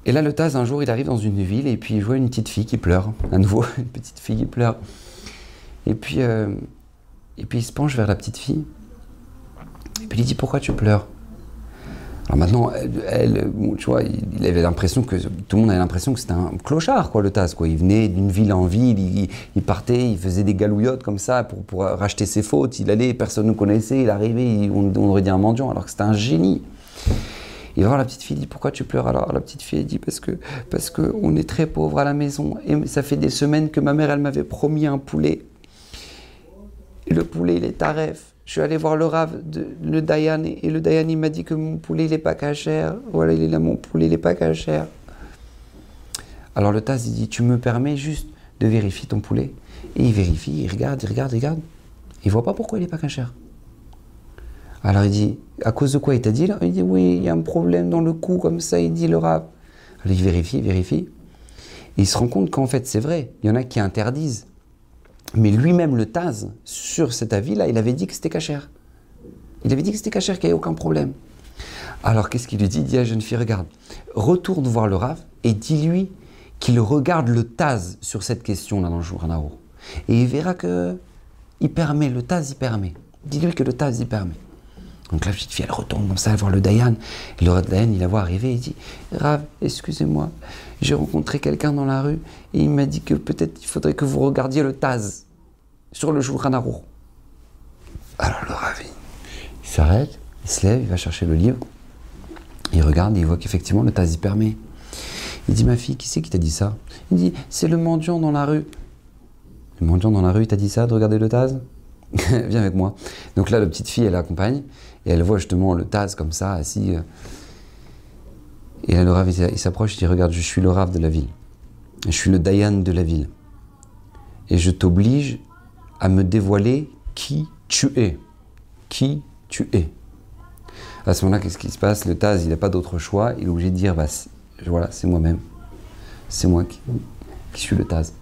Et là, le Taz, un jour, il arrive dans une ville et puis il voit une petite fille qui pleure. À nouveau, [laughs] une petite fille qui pleure. Et puis, euh, et puis il se penche vers la petite fille. Puis il dit Pourquoi tu pleures alors maintenant, elle, tu vois, il avait l'impression que tout le monde avait l'impression que c'était un clochard, quoi, le Taz. Quoi. Il venait d'une ville en ville, il, partait, il faisait des galouillottes comme ça pour, pour racheter ses fautes. Il allait, personne ne connaissait, il arrivait, on, aurait dit un mendiant, alors que c'était un génie. Il va voir la petite fille, il dit pourquoi tu pleures alors? La petite fille dit parce que parce que on est très pauvre à la maison et ça fait des semaines que ma mère elle m'avait promis un poulet. Et le poulet il est taref. Je suis allé voir le Rav, de, le Dayan, et le Dayan il m'a dit que mon poulet il n'est pas cachère. Voilà, il est là, mon poulet n'est pas cachère. Alors le Taz il dit Tu me permets juste de vérifier ton poulet? Et il vérifie, il regarde, il regarde, il regarde. Il voit pas pourquoi il n'est pas cachère. Alors il dit À cause de quoi il t'a dit là? Il dit Oui, il y a un problème dans le cou, comme ça, il dit le Rav. Alors il vérifie, il vérifie. Il se rend compte qu'en fait c'est vrai. Il y en a qui interdisent mais lui-même, le Taz, sur cet avis-là, il avait dit que c'était cachère. Il avait dit que c'était cachère, qu'il n'y avait aucun problème. Alors qu'est-ce qu'il lui dit? Il dit à la jeune fille, regarde, retourne voir le Rav et dis-lui qu'il regarde le Taz sur cette question-là dans le jour Et il verra que il permet, le Taz il permet. Dis-lui que le Taz il permet. Donc la petite fille, elle retourne comme ça voir le Dayan. Et le Dayan, il la voit arriver, il dit Rav, excusez-moi, j'ai rencontré quelqu'un dans la rue et il m'a dit que peut-être il faudrait que vous regardiez le Taz sur le Shulchan Alors le Rav, il s'arrête, il se lève, il va chercher le livre, il regarde, il voit qu'effectivement le Taz y permet. Il dit Ma fille, qui c'est qui t'a dit ça? Il dit C'est le mendiant dans la rue. Le mendiant dans la rue, il t'a dit ça de regarder le Taz? [laughs] Viens avec moi. Donc là, la petite fille, elle l'accompagne. Et elle voit justement le Taz comme ça, assis. Euh. Et le Rav, il s'approche, il dit Regarde, je suis le Rav de la ville. Je suis le Dayan de la ville. Et je t'oblige à me dévoiler qui tu es. Qui tu es. À ce moment-là, qu'est-ce qui se passe? Le Taz, il n'a pas d'autre choix. Il est obligé de dire bah, voilà, c'est moi-même. C'est moi qui, suis le Taz.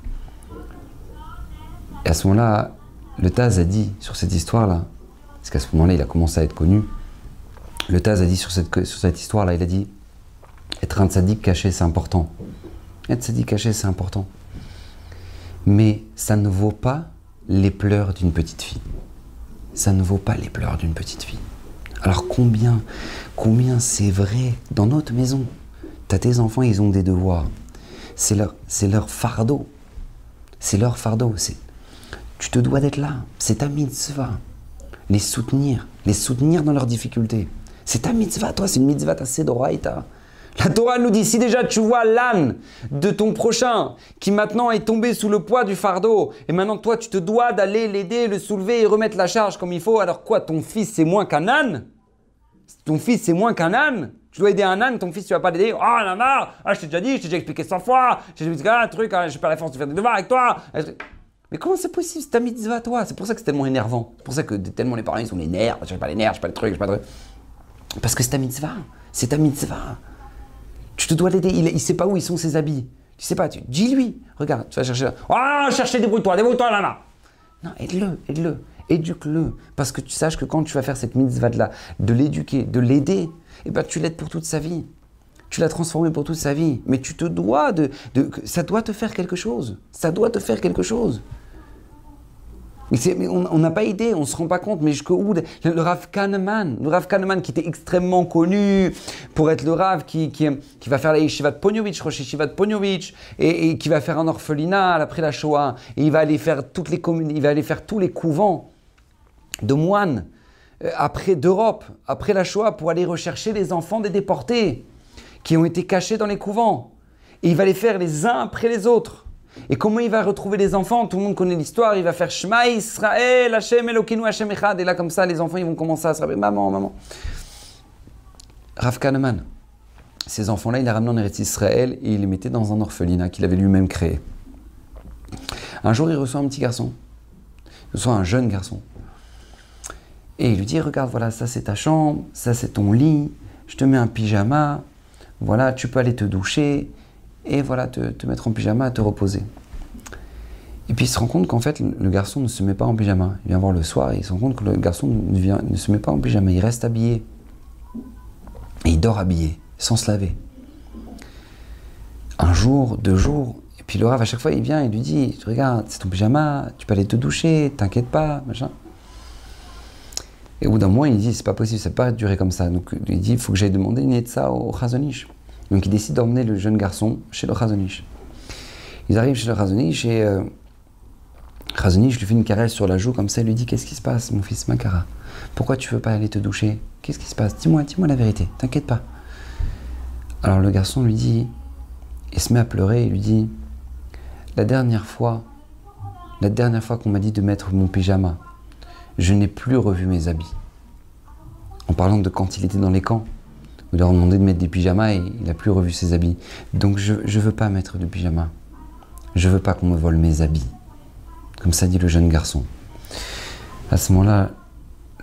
Et à ce moment-là, le Taz a dit sur cette histoire-là, parce qu'à ce moment-là, il a commencé à être connu, le Taz a dit sur cette, histoire-là, il a dit être un tzaddik caché, c'est important. Être tzaddik caché, c'est important. Mais ça ne vaut pas les pleurs d'une petite fille. Ça ne vaut pas les pleurs d'une petite fille. Alors combien, combien c'est vrai dans notre maison? T'as tes enfants, ils ont des devoirs. C'est leur, c'est leur fardeau. C'est leur fardeau. C'est, tu te dois d'être là. C'est ta mitzvah. Les soutenir. Les soutenir dans leurs difficultés. C'est ta mitzvah, toi. C'est une mitzvah, ta sedoraita. La Torah nous dit, si déjà tu vois l'âne de ton prochain qui maintenant est tombé sous le poids du fardeau, et maintenant toi tu te dois d'aller l'aider, le soulever et remettre la charge comme il faut, alors quoi, ton fils c'est moins qu'un âne? Ton fils c'est moins qu'un âne? Tu dois aider un âne, ton fils tu vas pas l'aider Oh, on a marre Ah, je t'ai déjà dit, je t'ai déjà expliqué 100 fois, j'ai dit un truc, hein, j'ai pas la force de faire des devoirs avec toi mais comment c'est possible C'est ta mitzvah, toi? C'est pour ça que c'est tellement énervant. C'est pour ça que tellement les parents ils sont les nerfs. Je pas les nerfs, je pas le truc, je pas le truc. Parce que c'est ta mitzvah. C'est ta mitzvah. Tu te dois l'aider. Il ne sait pas où ils sont ses habits. Tu sais pas. Tu dis-lui. Regarde, tu vas chercher. Oh, chercher, débrouille-toi, débrouille-toi là-bas. Non, aide-le, aide-le. Éduque-le. Parce que tu saches que quand tu vas faire cette mitzvah-là, de l'éduquer, de l'aider, eh ben, tu l'aides pour toute sa vie. Tu l'as transformé pour toute sa vie. Mais tu te dois de, de. Ça doit te faire quelque chose. Ça doit te faire quelque chose. On n'a pas idée, on ne se rend pas compte, mais jusqu'où le, le, Rav Kahneman, le Rav Kahneman qui était extrêmement connu pour être le Rav qui, va faire la yeshiva de Ponyovitch, Rosh Yeshiva de et, qui va faire un orphelinat après la Shoah, et il va aller faire, toutes les communes, il va aller faire tous les couvents de moines euh, après d'Europe, après la Shoah, pour aller rechercher les enfants des déportés qui ont été cachés dans les couvents. Et il va les faire les uns après les autres. Et comment il va retrouver les enfants? Tout le monde connaît l'histoire. Il va faire Shema Israël, Hashem Elokeinu, Hashem Echad. Et là, comme ça, les enfants, ils vont commencer à se rappeler Maman, maman. Rav Kahneman, ces enfants-là, il les ramenait en Eretz Israël et il les mettait dans un orphelinat qu'il avait lui-même créé. Un jour, il reçoit un petit garçon. Il reçoit un jeune garçon. Et il lui dit Regarde, voilà, ça c'est ta chambre, ça c'est ton lit, je te mets un pyjama, voilà, tu peux aller te doucher et voilà, te, mettre en pyjama, te reposer. Et puis il se rend compte qu'en fait, le garçon ne se met pas en pyjama. Il vient voir le soir et il se rend compte que le garçon ne, vient, ne se met pas en pyjama, il reste habillé. Et il dort habillé, sans se laver. Un jour, deux jours, et puis le rave, à chaque fois, il vient et lui dit Regarde, c'est ton pyjama, tu peux aller te doucher, t'inquiète pas, machin. Et au bout d'un mois, il dit C'est pas possible, ça peut pas durer comme ça. Donc il dit Il faut que j'aille demander une ça au Chazonish. Donc il décide d'emmener le jeune garçon chez le Chazonish. Ils arrivent chez le Chazonish et euh, lui fait une caresse sur la joue comme ça, il lui dit Qu'est-ce qui se passe, mon fils Makara? Pourquoi tu veux pas aller te doucher? Qu'est-ce qui se passe? Dis-moi, dis-moi la vérité, t'inquiète pas. Alors le garçon lui dit, il se met à pleurer, il lui dit La dernière fois, la dernière fois qu'on m'a dit de mettre mon pyjama, je n'ai plus revu mes habits. En parlant de quand il était dans les camps, il leur a demandé de mettre des pyjamas et il n'a plus revu ses habits. Donc je ne veux pas mettre de pyjama. Je veux pas qu'on me vole mes habits. Comme ça dit le jeune garçon. À ce moment-là,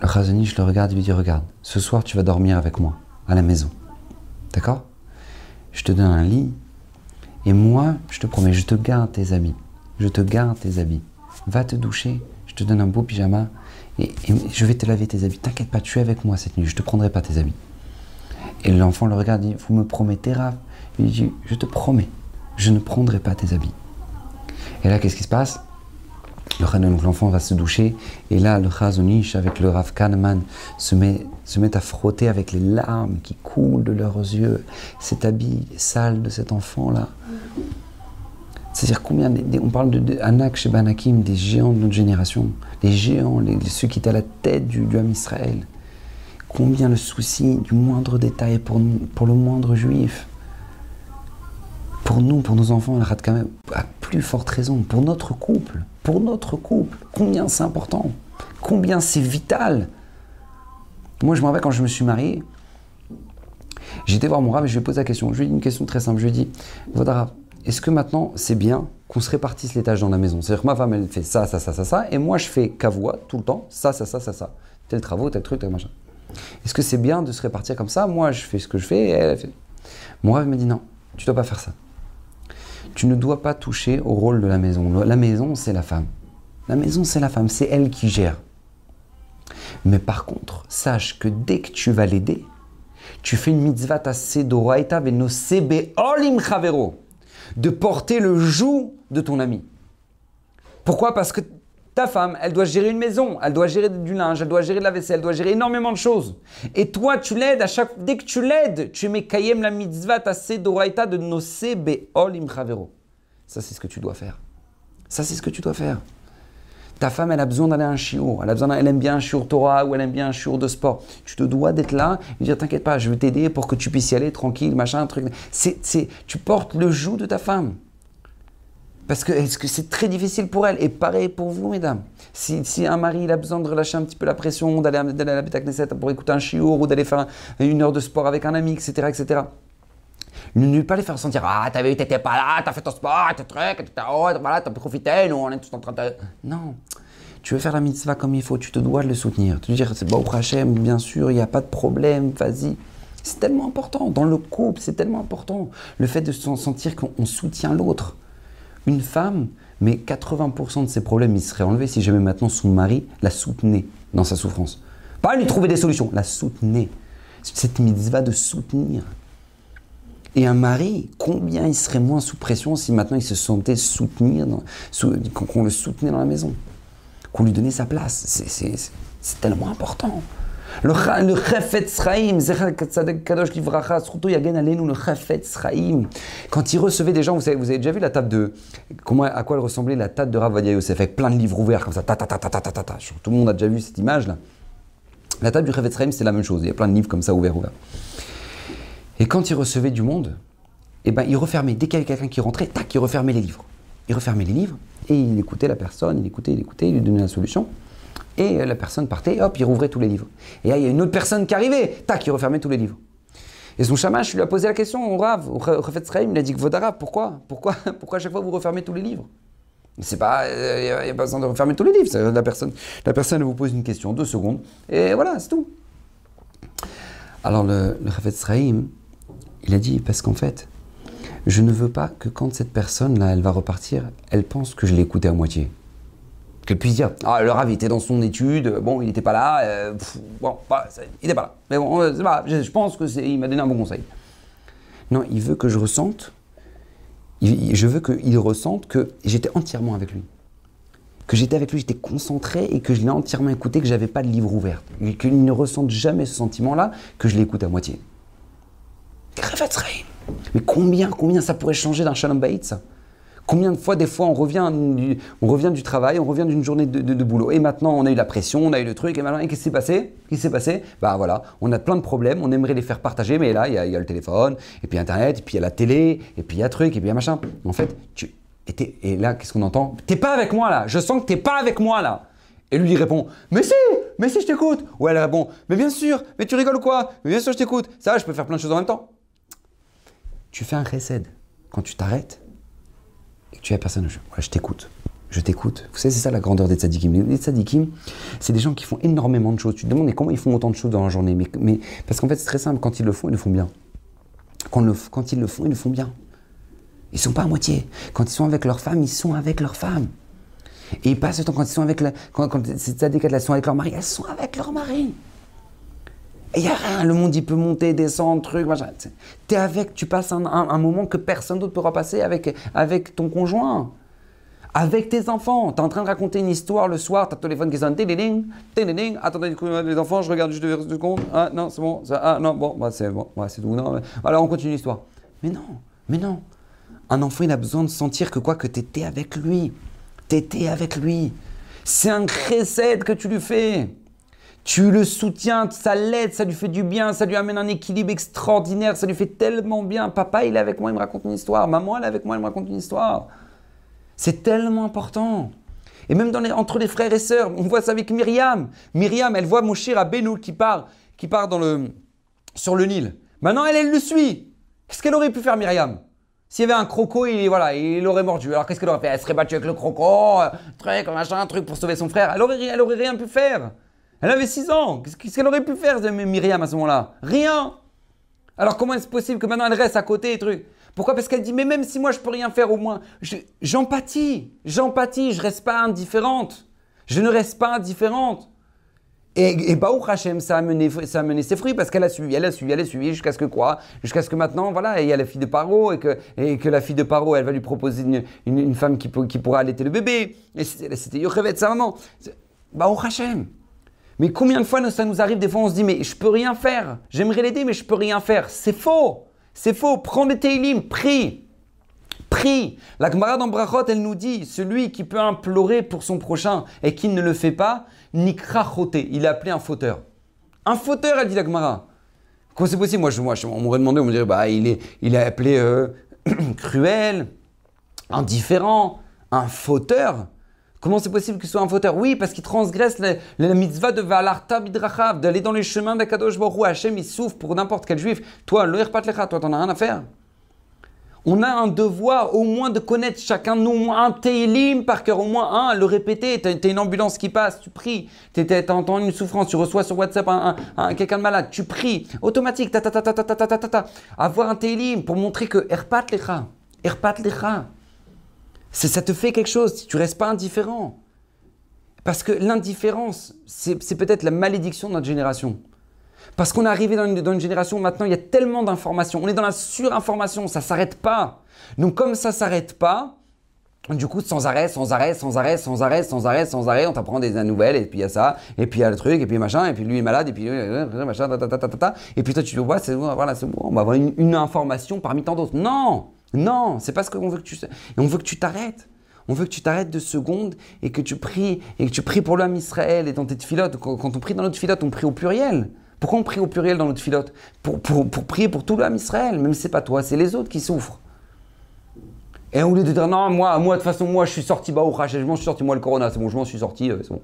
le Khazani, je le regarde et lui dit Regarde, ce soir tu vas dormir avec moi, à la maison. D'accord? Je te donne un lit et moi, je te promets, je te garde tes habits. Je te garde tes habits. Va te doucher, je te donne un beau pyjama et, et je vais te laver tes habits. T'inquiète pas, tu es avec moi cette nuit, je te prendrai pas tes habits. Et l'enfant le regarde et dit Vous me promettez, Rav? Il dit Je te promets, je ne prendrai pas tes habits. Et là, qu'est-ce qui se passe? L'enfant va se doucher, et là, le Chazonish avec le Rav Kahneman se met, se met à frotter avec les larmes qui coulent de leurs yeux cet habit sale de cet enfant-là. C'est-à-dire combien, on parle de, Anak chez Banakim, des géants de notre génération, les géants, ceux qui étaient à la tête du, du Israël combien le souci du moindre détail pour, pour le moindre juif. Pour nous, pour nos enfants, la quand même à plus forte raison. Pour notre couple, pour notre couple, combien c'est important, combien c'est vital. Moi, je me rappelle quand je me suis marié, j'étais voir mon rave et je lui ai posé la question. Je lui ai dit une question très simple. Je lui ai dit, Vodara, est-ce que maintenant c'est bien qu'on se répartisse les tâches dans la maison? C'est-à-dire que ma femme, elle fait ça, ça, ça, ça, ça, et moi je fais cavoie tout le temps, ça, ça, ça, ça, ça. Tel travaux, tel truc, tel machin. Est-ce que c'est bien de se répartir comme ça Moi, je fais ce que je fais et elle, elle fait. Mon rêve me dit non, tu dois pas faire ça. Tu ne dois pas toucher au rôle de la maison. La maison, c'est la femme. La maison, c'est la femme, c'est elle qui gère. Mais par contre, sache que dès que tu vas l'aider, tu fais une mitzvah tasedoraita sebe olim chavero, de porter le joug de ton ami. Pourquoi? Parce que ta femme, elle doit gérer une maison, elle doit gérer du linge, elle doit gérer de la vaisselle, elle doit gérer énormément de choses. Et toi, tu l'aides à chaque dès que tu l'aides, tu mets kayem la mitzvah tasedoraita de sebe olim chavero. Ça, c'est ce que tu dois faire. Ça, c'est ce que tu dois faire. Ta femme, elle a besoin d'aller à un chiot, elle, a besoin elle aime bien un chiot Torah ou elle aime bien un chiot de sport. Tu te dois d'être là et dire T'inquiète pas, je vais t'aider pour que tu puisses y aller tranquille, machin, truc. C'est, tu portes le joug de ta femme. Parce que c'est très difficile pour elle? Et pareil pour vous, mesdames. Si, un mari a besoin de relâcher un petit peu la pression, d'aller, à la Beta Knesset pour écouter un chiot ou d'aller faire une heure de sport avec un ami, etc., etc., ne pas les faire sentir Ah, t'avais vu, t'étais pas là, t'as fait ton sport, t'as truc, t'as oh, voilà, t'as profité, nous on est tous en train de. Non. Tu veux faire la mitzvah comme il faut, tu te dois de le soutenir. Te dire, c'est bon, Hachem, bien sûr, il n'y a pas de problème, vas-y. C'est tellement important. Dans le couple, c'est tellement important. Le fait de se sentir qu'on soutient l'autre. Une femme, mais 80% de ses problèmes, ils seraient enlevés si jamais maintenant son mari la soutenait dans sa souffrance. Pas lui trouver des solutions, la soutenait. Cette mitzvah de soutenir. Et un mari, combien il serait moins sous pression si maintenant il se sentait soutenir, qu'on le soutenait dans la maison, qu'on lui donnait sa place. C'est tellement important. Le, le Chafetz Kadosh Livracha, surtout Yagen Alenu, le Chafetz. Quand il recevait des gens, vous, savez, vous avez déjà vu la table de. À quoi elle ressemblait la table de Ravadia Yosef, avec plein de livres ouverts comme ça, ta ta ta ta ta ta ta. Tout le monde a déjà vu cette image là. La table du Chafetz Sraim, c'est la même chose. Il y a plein de livres comme ça ouverts, ouverts. Et quand il recevait du monde, eh ben, il refermait, dès qu'il y avait quelqu'un qui rentrait, tac, il refermait les livres. Il refermait les livres et il écoutait la personne, il écoutait, il écoutait, il lui donnait la solution. Et la personne partait, hop, il rouvrait tous les livres. Et là, il y a une autre personne qui arrivait, tac, il refermait tous les livavres. Et son chamash lui a posé la question au Rav, au Refet Sraim, il a dit que Vodara, pourquoi pourquoi, [laughs] pourquoi à chaque fois vous refermez tous les livres? C'est pas, il euh, n'y a, pas besoin de refermer tous les livres. La personne, la personne vous pose une question, deux secondes, et voilà, c'est tout. Alors le, le Refet Sraim, il a dit, parce qu'en fait, je ne veux pas que quand cette personne-là, elle va repartir, elle pense que je l'ai écouté à moitié. Qu'elle puisse dire, ah, le Rav était dans son étude, bon, il n'était pas là, euh, bon, bah, il n'était pas là. Mais bon, euh, pas, je, pense que il m'a donné un bon conseil. Non, il veut que je ressente, je veux qu'il ressente que j'étais entièrement avec lui. Que j'étais avec lui, j'étais concentré et que je l'ai entièrement écouté, que j'avais pas de livre ouvert. Qu'il ne ressente jamais ce sentiment-là, que je l'écoute à moitié. Mais combien, combien ça pourrait changer d'un Shalom Bayit, ça? Combien de fois, des fois, on revient du, on revient du travail, on revient d'une journée de, boulot. Et maintenant, on a eu la pression, on a eu le truc, et maintenant, qu'est-ce qui s'est passé? Qu'est-ce qui s'est passé? Bah voilà, on a plein de problèmes, on aimerait les faire partager, mais là, il y, a le téléphone, et puis Internet, et puis il y a la télé, et puis il y a truc, et puis il y a machin. En fait, tu, et, et là, qu'est-ce qu'on entend? T'es pas avec moi là, je sens que t'es pas avec moi là. Et lui, il répond Mais si Mais si, je t'écoute Ou elle répond Mais bien sûr! Mais tu rigoles quoi? Mais bien sûr, je t'écoute Ça, je peux faire plein de choses en même temps. Tu fais un recède quand tu t'arrêtes et tu as personne. Je, je t'écoute. Je t'écoute. Vous savez, c'est ça la grandeur des tzadikim. Les tzadikim, c'est des gens qui font énormément de choses. Tu te demandes mais comment ils font autant de choses dans la journée? Mais, Parce qu'en fait, c'est très simple. Quand ils le font, ils le font bien. Quand, ils le font, ils le font bien. Ils ne sont pas à moitié. Quand ils sont avec leur femme, ils sont avec leur femme. Et ils passent le temps quand ils sont avec la, quand, quand ces tzadikim, elles sont avec leur mari, elles sont avec leur mari. Il n'y a rien, le monde il peut monter, descendre, truc, machin. Tu es avec, tu passes un, moment que personne d'autre pourra passer avec, avec ton conjoint, avec tes enfants. Tu es en train de raconter une histoire le soir, tu as ton téléphone qui sonne, téléling, téléling. Attendez, les enfants, je regarde juste deux secondes. Ah non, c'est bon, ça, ah non, bon, bah, c'est bon, c'est tout. Non, alors on continue l'histoire. Mais non, mais non. Un enfant, il a besoin de sentir que quoi, que tu étais avec lui. Tu étais avec lui. C'est un recette que tu lui fais. Tu le soutiens, ça l'aide, ça lui fait du bien, ça lui amène un équilibre extraordinaire, ça lui fait tellement bien. Papa, il est avec moi, il me raconte une histoire. Maman, elle est avec moi, elle me raconte une histoire. C'est tellement important. Et même entre les frères et sœurs, on voit ça avec Myriam. Myriam, elle voit Moshe Rabbeinu qui part, qui part dans sur le Nil. Maintenant, elle, elle le suit. Qu'est-ce qu'elle aurait pu faire, Myriam? S'il y avait un croco, il, voilà, il aurait mordu. Alors qu'est-ce qu'elle aurait fait? Elle serait battue avec le croco, euh, truc, machin, un truc pour sauver son frère. Elle aurait, elle aurait rien pu faire. Elle avait 6 ans. Qu'est-ce qu'elle aurait pu faire, Myriam, à ce moment-là? Rien. Alors comment est-ce possible que maintenant elle reste à côté et truc? Pourquoi? Parce qu'elle dit, mais même si moi je peux rien faire, au moins, j'empathie, j'empathie, je reste pas indifférente. Je ne reste pas indifférente. Et, et Baruch Hashem, ça a, mené, ça a mené ses fruits parce qu'elle a suivi, elle a suivi, elle a suivi jusqu'à ce que quoi? Jusqu'à ce que maintenant, voilà, il y a la fille de Paro et que, la fille de Paro, elle va lui proposer une, femme qui, qui, pourra allaiter le bébé. Et c'était Yochevet, sa maman. Baruch Hashem. Mais combien de fois ça nous arrive, des fois on se dit, mais je peux rien faire. J'aimerais l'aider, mais je peux rien faire. C'est faux. C'est faux. Prends des télim, prie. Prie. La Gemara dans Brachot, elle nous dit, celui qui peut implorer pour son prochain et qui ne le fait pas, Nikra il est appelé un fauteur. Un fauteur, elle dit la Gemara. Comment c'est possible? Moi, je, moi on m'aurait demandé, on me dirait, bah, il est, il est appelé euh, [clears throat] cruel, indifférent, un fauteur. Comment c'est possible qu'il soit un fauteur Oui, parce qu'il transgresse la, mitzvah de Valarta Bidrachav, d'aller dans les chemins d'Akadosh Baruch Hachem, il souffre pour n'importe quel juif. Toi, le Patlecha, toi, t'en as rien à faire. On a un devoir au moins de connaître chacun de nous, un télim par cœur, au moins un, le répéter. Tu as, une ambulance qui passe, tu pries. Tu entends une souffrance, tu reçois sur WhatsApp un, quelqu'un de malade, tu pries. Automatique, ta ta ta ta ta ta ta ta ta. Avoir un télim pour montrer que erpat lecha, erpat lecha. Ça te fait quelque chose, tu restes pas indifférent. Parce que l'indifférence, c'est peut-être la malédiction de notre génération. Parce qu'on est arrivé dans une, génération où maintenant il y a tellement d'informations. On est dans la surinformation, ça s'arrête pas. Donc comme ça s'arrête pas, du coup, sans arrêt, sans arrêt, sans arrêt, sans arrêt, sans arrêt, sans arrêt, on t'apprend des nouvelles, et puis il y a ça, et puis il y a le truc, et puis machin, et puis lui est malade, et puis machin, ta, ta, ta, et puis toi tu te dis, c'est voilà, on va avoir une, information parmi tant d'autres. Non, non, c'est parce qu'on veut que tu, on veut que tu t'arrêtes. On veut que tu t'arrêtes de secondes et que tu pries, et que tu pries pour l'homme Israël et dans tes filotes. Quand, on prie dans notre filote, on prie au pluriel. Pourquoi on prie au pluriel dans notre filote pour, pour, prier pour tout l'âme Israël, même si c'est pas toi, c'est les autres qui souffrent. Et au lieu de dire non, moi, moi de toute façon, moi je suis sorti, bah, je m'en suis sorti, moi le corona, c'est bon, je m'en suis sorti, euh, c'est bon.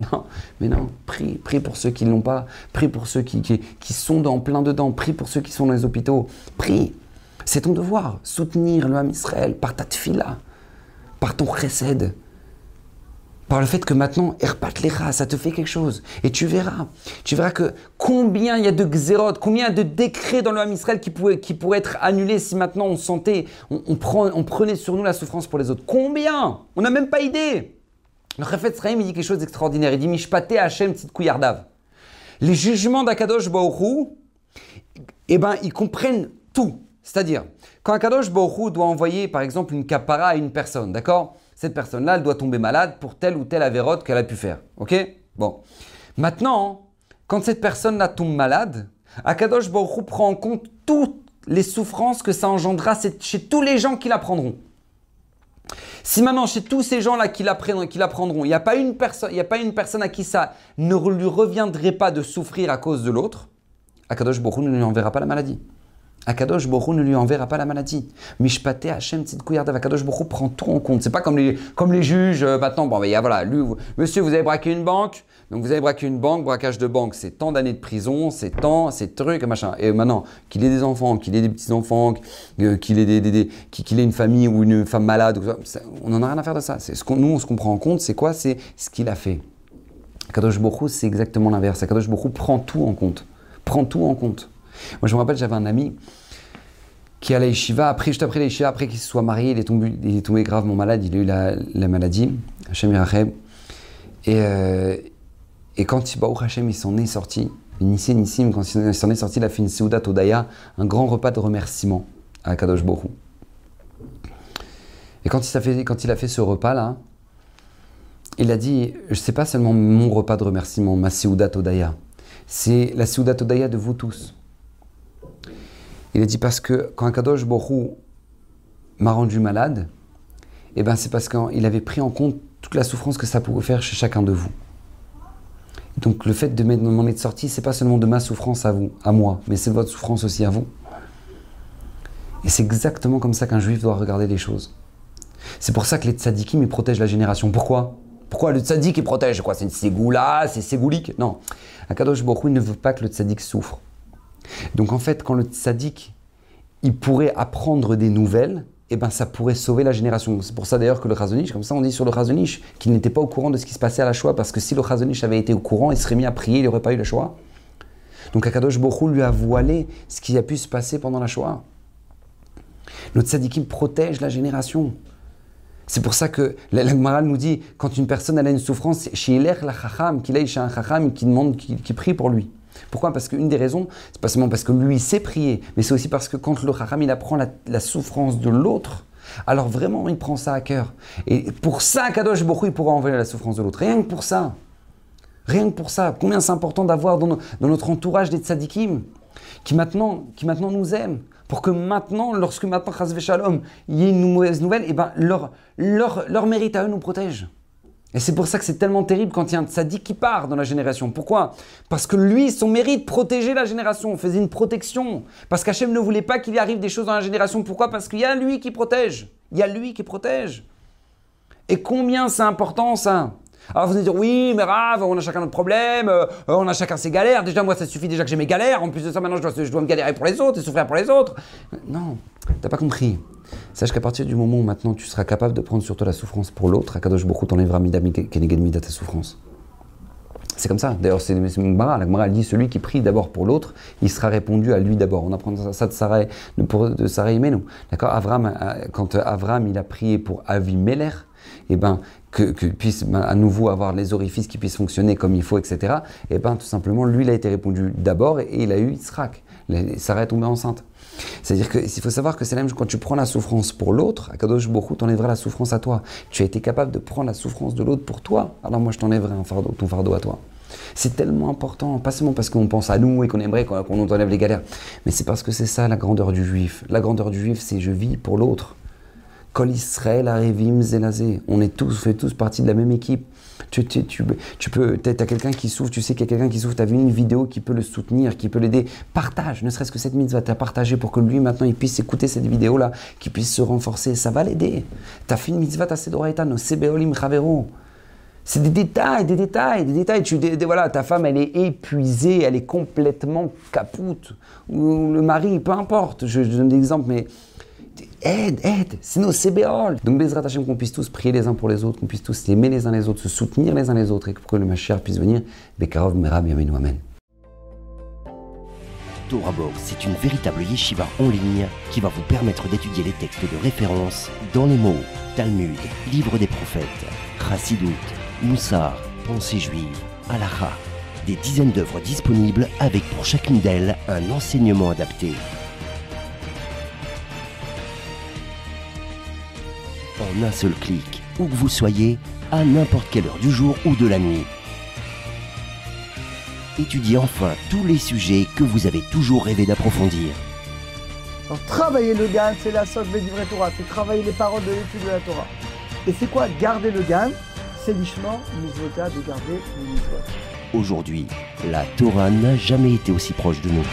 [laughs] Non, mais non, prie, prie pour ceux qui ne l'ont pas, prie pour ceux qui, qui, qui, sont dans plein dedans, prie pour ceux qui sont dans les hôpitaux, prie. C'est ton devoir, soutenir l'âme Israël par ta tfila, par ton chesed par le fait que maintenant, Erpat Lecha, ça te fait quelque chose. Et tu verras, tu verras que combien il y a de xérot, combien de décrets dans le Israël qui, pourraient, être annulés si maintenant on sentait, on, prenait sur nous la souffrance pour les autres. Combien? On n'a même pas idée. Le Refet Sraim, il dit quelque chose d'extraordinaire. Il dit Mishpate Hashem Tzit Les jugements d'Akadosh Baoru, eh ben, ils comprennent tout. C'est-à-dire, quand Akadosh Baoru doit envoyer, par exemple, une kapara à une personne, d'accord? Cette personne-là, elle doit tomber malade pour telle ou telle avérote qu'elle a pu faire. Ok? Bon. Maintenant, quand cette personne-là tombe malade, Akadosh Baruch prend en compte toutes les souffrances que ça engendrera chez tous les gens qui la prendront. Si maintenant, chez tous ces gens-là qui la, il n'y a, pas une personne, a pas une personne à qui ça ne lui reviendrait pas de souffrir à cause de l'autre, Akadosh Baruch ne lui enverra pas la maladie. Akadosh Borou ne lui enverra pas la maladie. Mishpate Hashem Tzidkouyardav. Akadosh Borou prend tout en compte. C'est pas comme les, comme les juges euh, maintenant. Bon, ben, voilà, lui, monsieur, vous avez braqué une banque. Donc vous avez braqué une banque, braquage de banque, c'est tant d'années de prison, c'est tant, c'est trucs, machin. Et maintenant, qu'il ait des enfants, qu'il ait des petits-enfants, euh, qu'il ait, des, qu'il ait une famille ou une femme malade, on n'en a rien à faire de ça. C'est ce qu'on, nous, ce qu'on prend en compte, c'est quoi? C'est ce qu'il a fait. Akadosh Borou, c'est exactement l'inverse. Akadosh Borou prend tout en compte. Prend tout en compte. Moi, je me rappelle, j'avais un ami qui allait à Yeshiva, après, juste après l'Yeshiva, après qu'il se soit marié, il est tombé, il est tombé gravement malade, il a eu la, la maladie, Hachem Et, euh, et quand Baruch Hachem, il s'en est sorti, Nissim Nissim, quand il s'en est sorti, il a fait une Seudat Odaya, un grand repas de remerciement à Kadosh Borou. Et quand il, a fait, ce repas-là, il a dit, je sais pas seulement mon repas de remerciement, ma Seudat Odaya, c'est la Seudat Odaya de vous tous. Il a dit parce que quand Kadosh Borou m'a rendu malade, eh ben c'est parce qu'il avait pris en compte toute la souffrance que ça pouvait faire chez chacun de vous. Donc le fait de m'en être sorti, c'est pas seulement de ma souffrance à vous, à moi, mais c'est de votre souffrance aussi à vous. Et c'est exactement comme ça qu'un juif doit regarder les choses. C'est pour ça que les tzadikim, protègent la génération. Pourquoi? Pourquoi le tzadik, il protège? Quoi? C'est une ségoula, c'est ségoulique? Non. Akadosh Borou, ne veut pas que le tzadik souffre. Donc en fait, quand le tzaddik, il pourrait apprendre des nouvelles, et ben ça pourrait sauver la génération. C'est pour ça d'ailleurs que le Razonich, comme ça on dit sur le Razonich, qu'il n'était pas au courant de ce qui se passait à la Shoah, parce que si le Razonich avait été au courant, il serait mis à prier, il n'y aurait pas eu la Shoah. Donc Akadosh Borou lui a voilé ce qui a pu se passer pendant la Shoah. Notre tzadikim protège la génération. C'est pour ça que la nous dit, quand une personne a une souffrance, chez la chacham, qu'il aille chez un chacham qui demande, qui, prie pour lui. Pourquoi? Parce qu'une des raisons, c'est pas seulement parce que lui sait prier, mais c'est aussi parce que quand le chacham il apprend la, souffrance de l'autre, alors vraiment il prend ça à cœur. Et pour ça, Kadosh Bokhu, il pourra envoyer la souffrance de l'autre. Rien que pour ça. Rien que pour ça. Combien c'est important d'avoir dans, notre entourage des tzadikim qui maintenant, qui maintenant nous aiment pour que maintenant, lorsque maintenant, Shalom, il y ait une mauvaise nouvelle, et eh ben, leur, leur, leur mérite à eux nous protège. Et c'est pour ça que c'est tellement terrible quand il y a un qui part dans la génération. Pourquoi? Parce que lui, son mérite, protégeait la génération, faisait une protection. Parce qu'Hachem ne voulait pas qu'il y arrive des choses dans la génération. Pourquoi? Parce qu'il y a lui qui protège. Il y a lui qui protège. Et combien c'est important ça? Alors vous allez dire oui, mais Rav, on a chacun notre problème, euh, on a chacun ses galères. Déjà moi ça suffit déjà que j'ai mes galères. En plus de ça maintenant je dois, me galérer pour les autres et souffrir pour les autres. Non, t'as pas compris. Sache qu'à partir du moment où maintenant tu seras capable de prendre sur toi la souffrance pour l'autre, Akadosh Baruch t'enlèvera mida ta souffrance. C'est comme ça. D'ailleurs, c'est Mara. La Gemara dit celui qui prie d'abord pour l'autre, il sera répondu à lui d'abord. On apprend ça de Sarah, de nous. D'accord? Avram, euh, quand Avram il a prié pour Avimelech, eh ben, que, puisse ben, à nouveau avoir les orifices qui puissent fonctionner comme il faut, etc. Et eh ben tout simplement, lui, il a été répondu d'abord et, il a eu Yitzhak. Sarah est tombée enceinte. C'est-à-dire qu'il faut savoir que c'est même quand tu prends la souffrance pour l'autre, à Kadosh Bokhu t'enlèveras la souffrance à toi. Tu as été capable de prendre la souffrance de l'autre pour toi, alors moi je t'enlèverai fardeau, ton fardeau à toi. C'est tellement important, pas seulement parce qu'on pense à nous et qu'on aimerait qu'on nous enlève les galères, mais c'est parce que c'est ça la grandeur du juif. La grandeur du juif, c'est je vis pour l'autre. Kol Israël, Arevim, Zelazé. On est tous, fait tous partie de la même équipe. Tu, tu, tu, tu peux, as quelqu'un qui souffre, tu sais qu'il y a quelqu'un qui souffre, tu as vu une vidéo qui peut le soutenir, qui peut l'aider. Partage, ne serait-ce que cette mitzvah, tu as partagé pour que lui maintenant il puisse écouter cette vidéo-là, qu'il puisse se renforcer. Ça va l'aider. Tu as fait une mitzvah, tu as no sebeolim chavero. C'est des détails, des détails, des détails. Tu, voilà, ta femme, elle est épuisée, elle est complètement capoute. Ou le mari, peu importe. Je, je donne des exemples, mais aide, aide, c'est nos CBOL. Donc, Bezrat Hashem, qu'on puisse tous prier les uns pour les autres, qu'on puisse tous s'aimer les uns les autres, se soutenir les uns les autres, et pour que le Mashiach puisse venir. Bekarov, Merab, Yamenu, Amen. Torah c'est une véritable yeshiva en ligne qui va vous permettre d'étudier les textes de référence dans les mots Talmud, Livre des prophètes, Chassidut, Moussar, Pensée juive, Alaha. Des dizaines d'œuvres disponibles avec pour chacune d'elles un enseignement adapté. En un seul clic, où que vous soyez, à n'importe quelle heure du jour ou de la nuit. Étudiez enfin tous les sujets que vous avez toujours rêvé d'approfondir. travailler le GAN, c'est la sorte de Torah, c'est travailler les paroles de l'étude de la Torah. Et c'est quoi garder le GAN C'est l'ishma, mitzvota, de garder le. Aujourd'hui, la Torah n'a jamais été aussi proche de nous.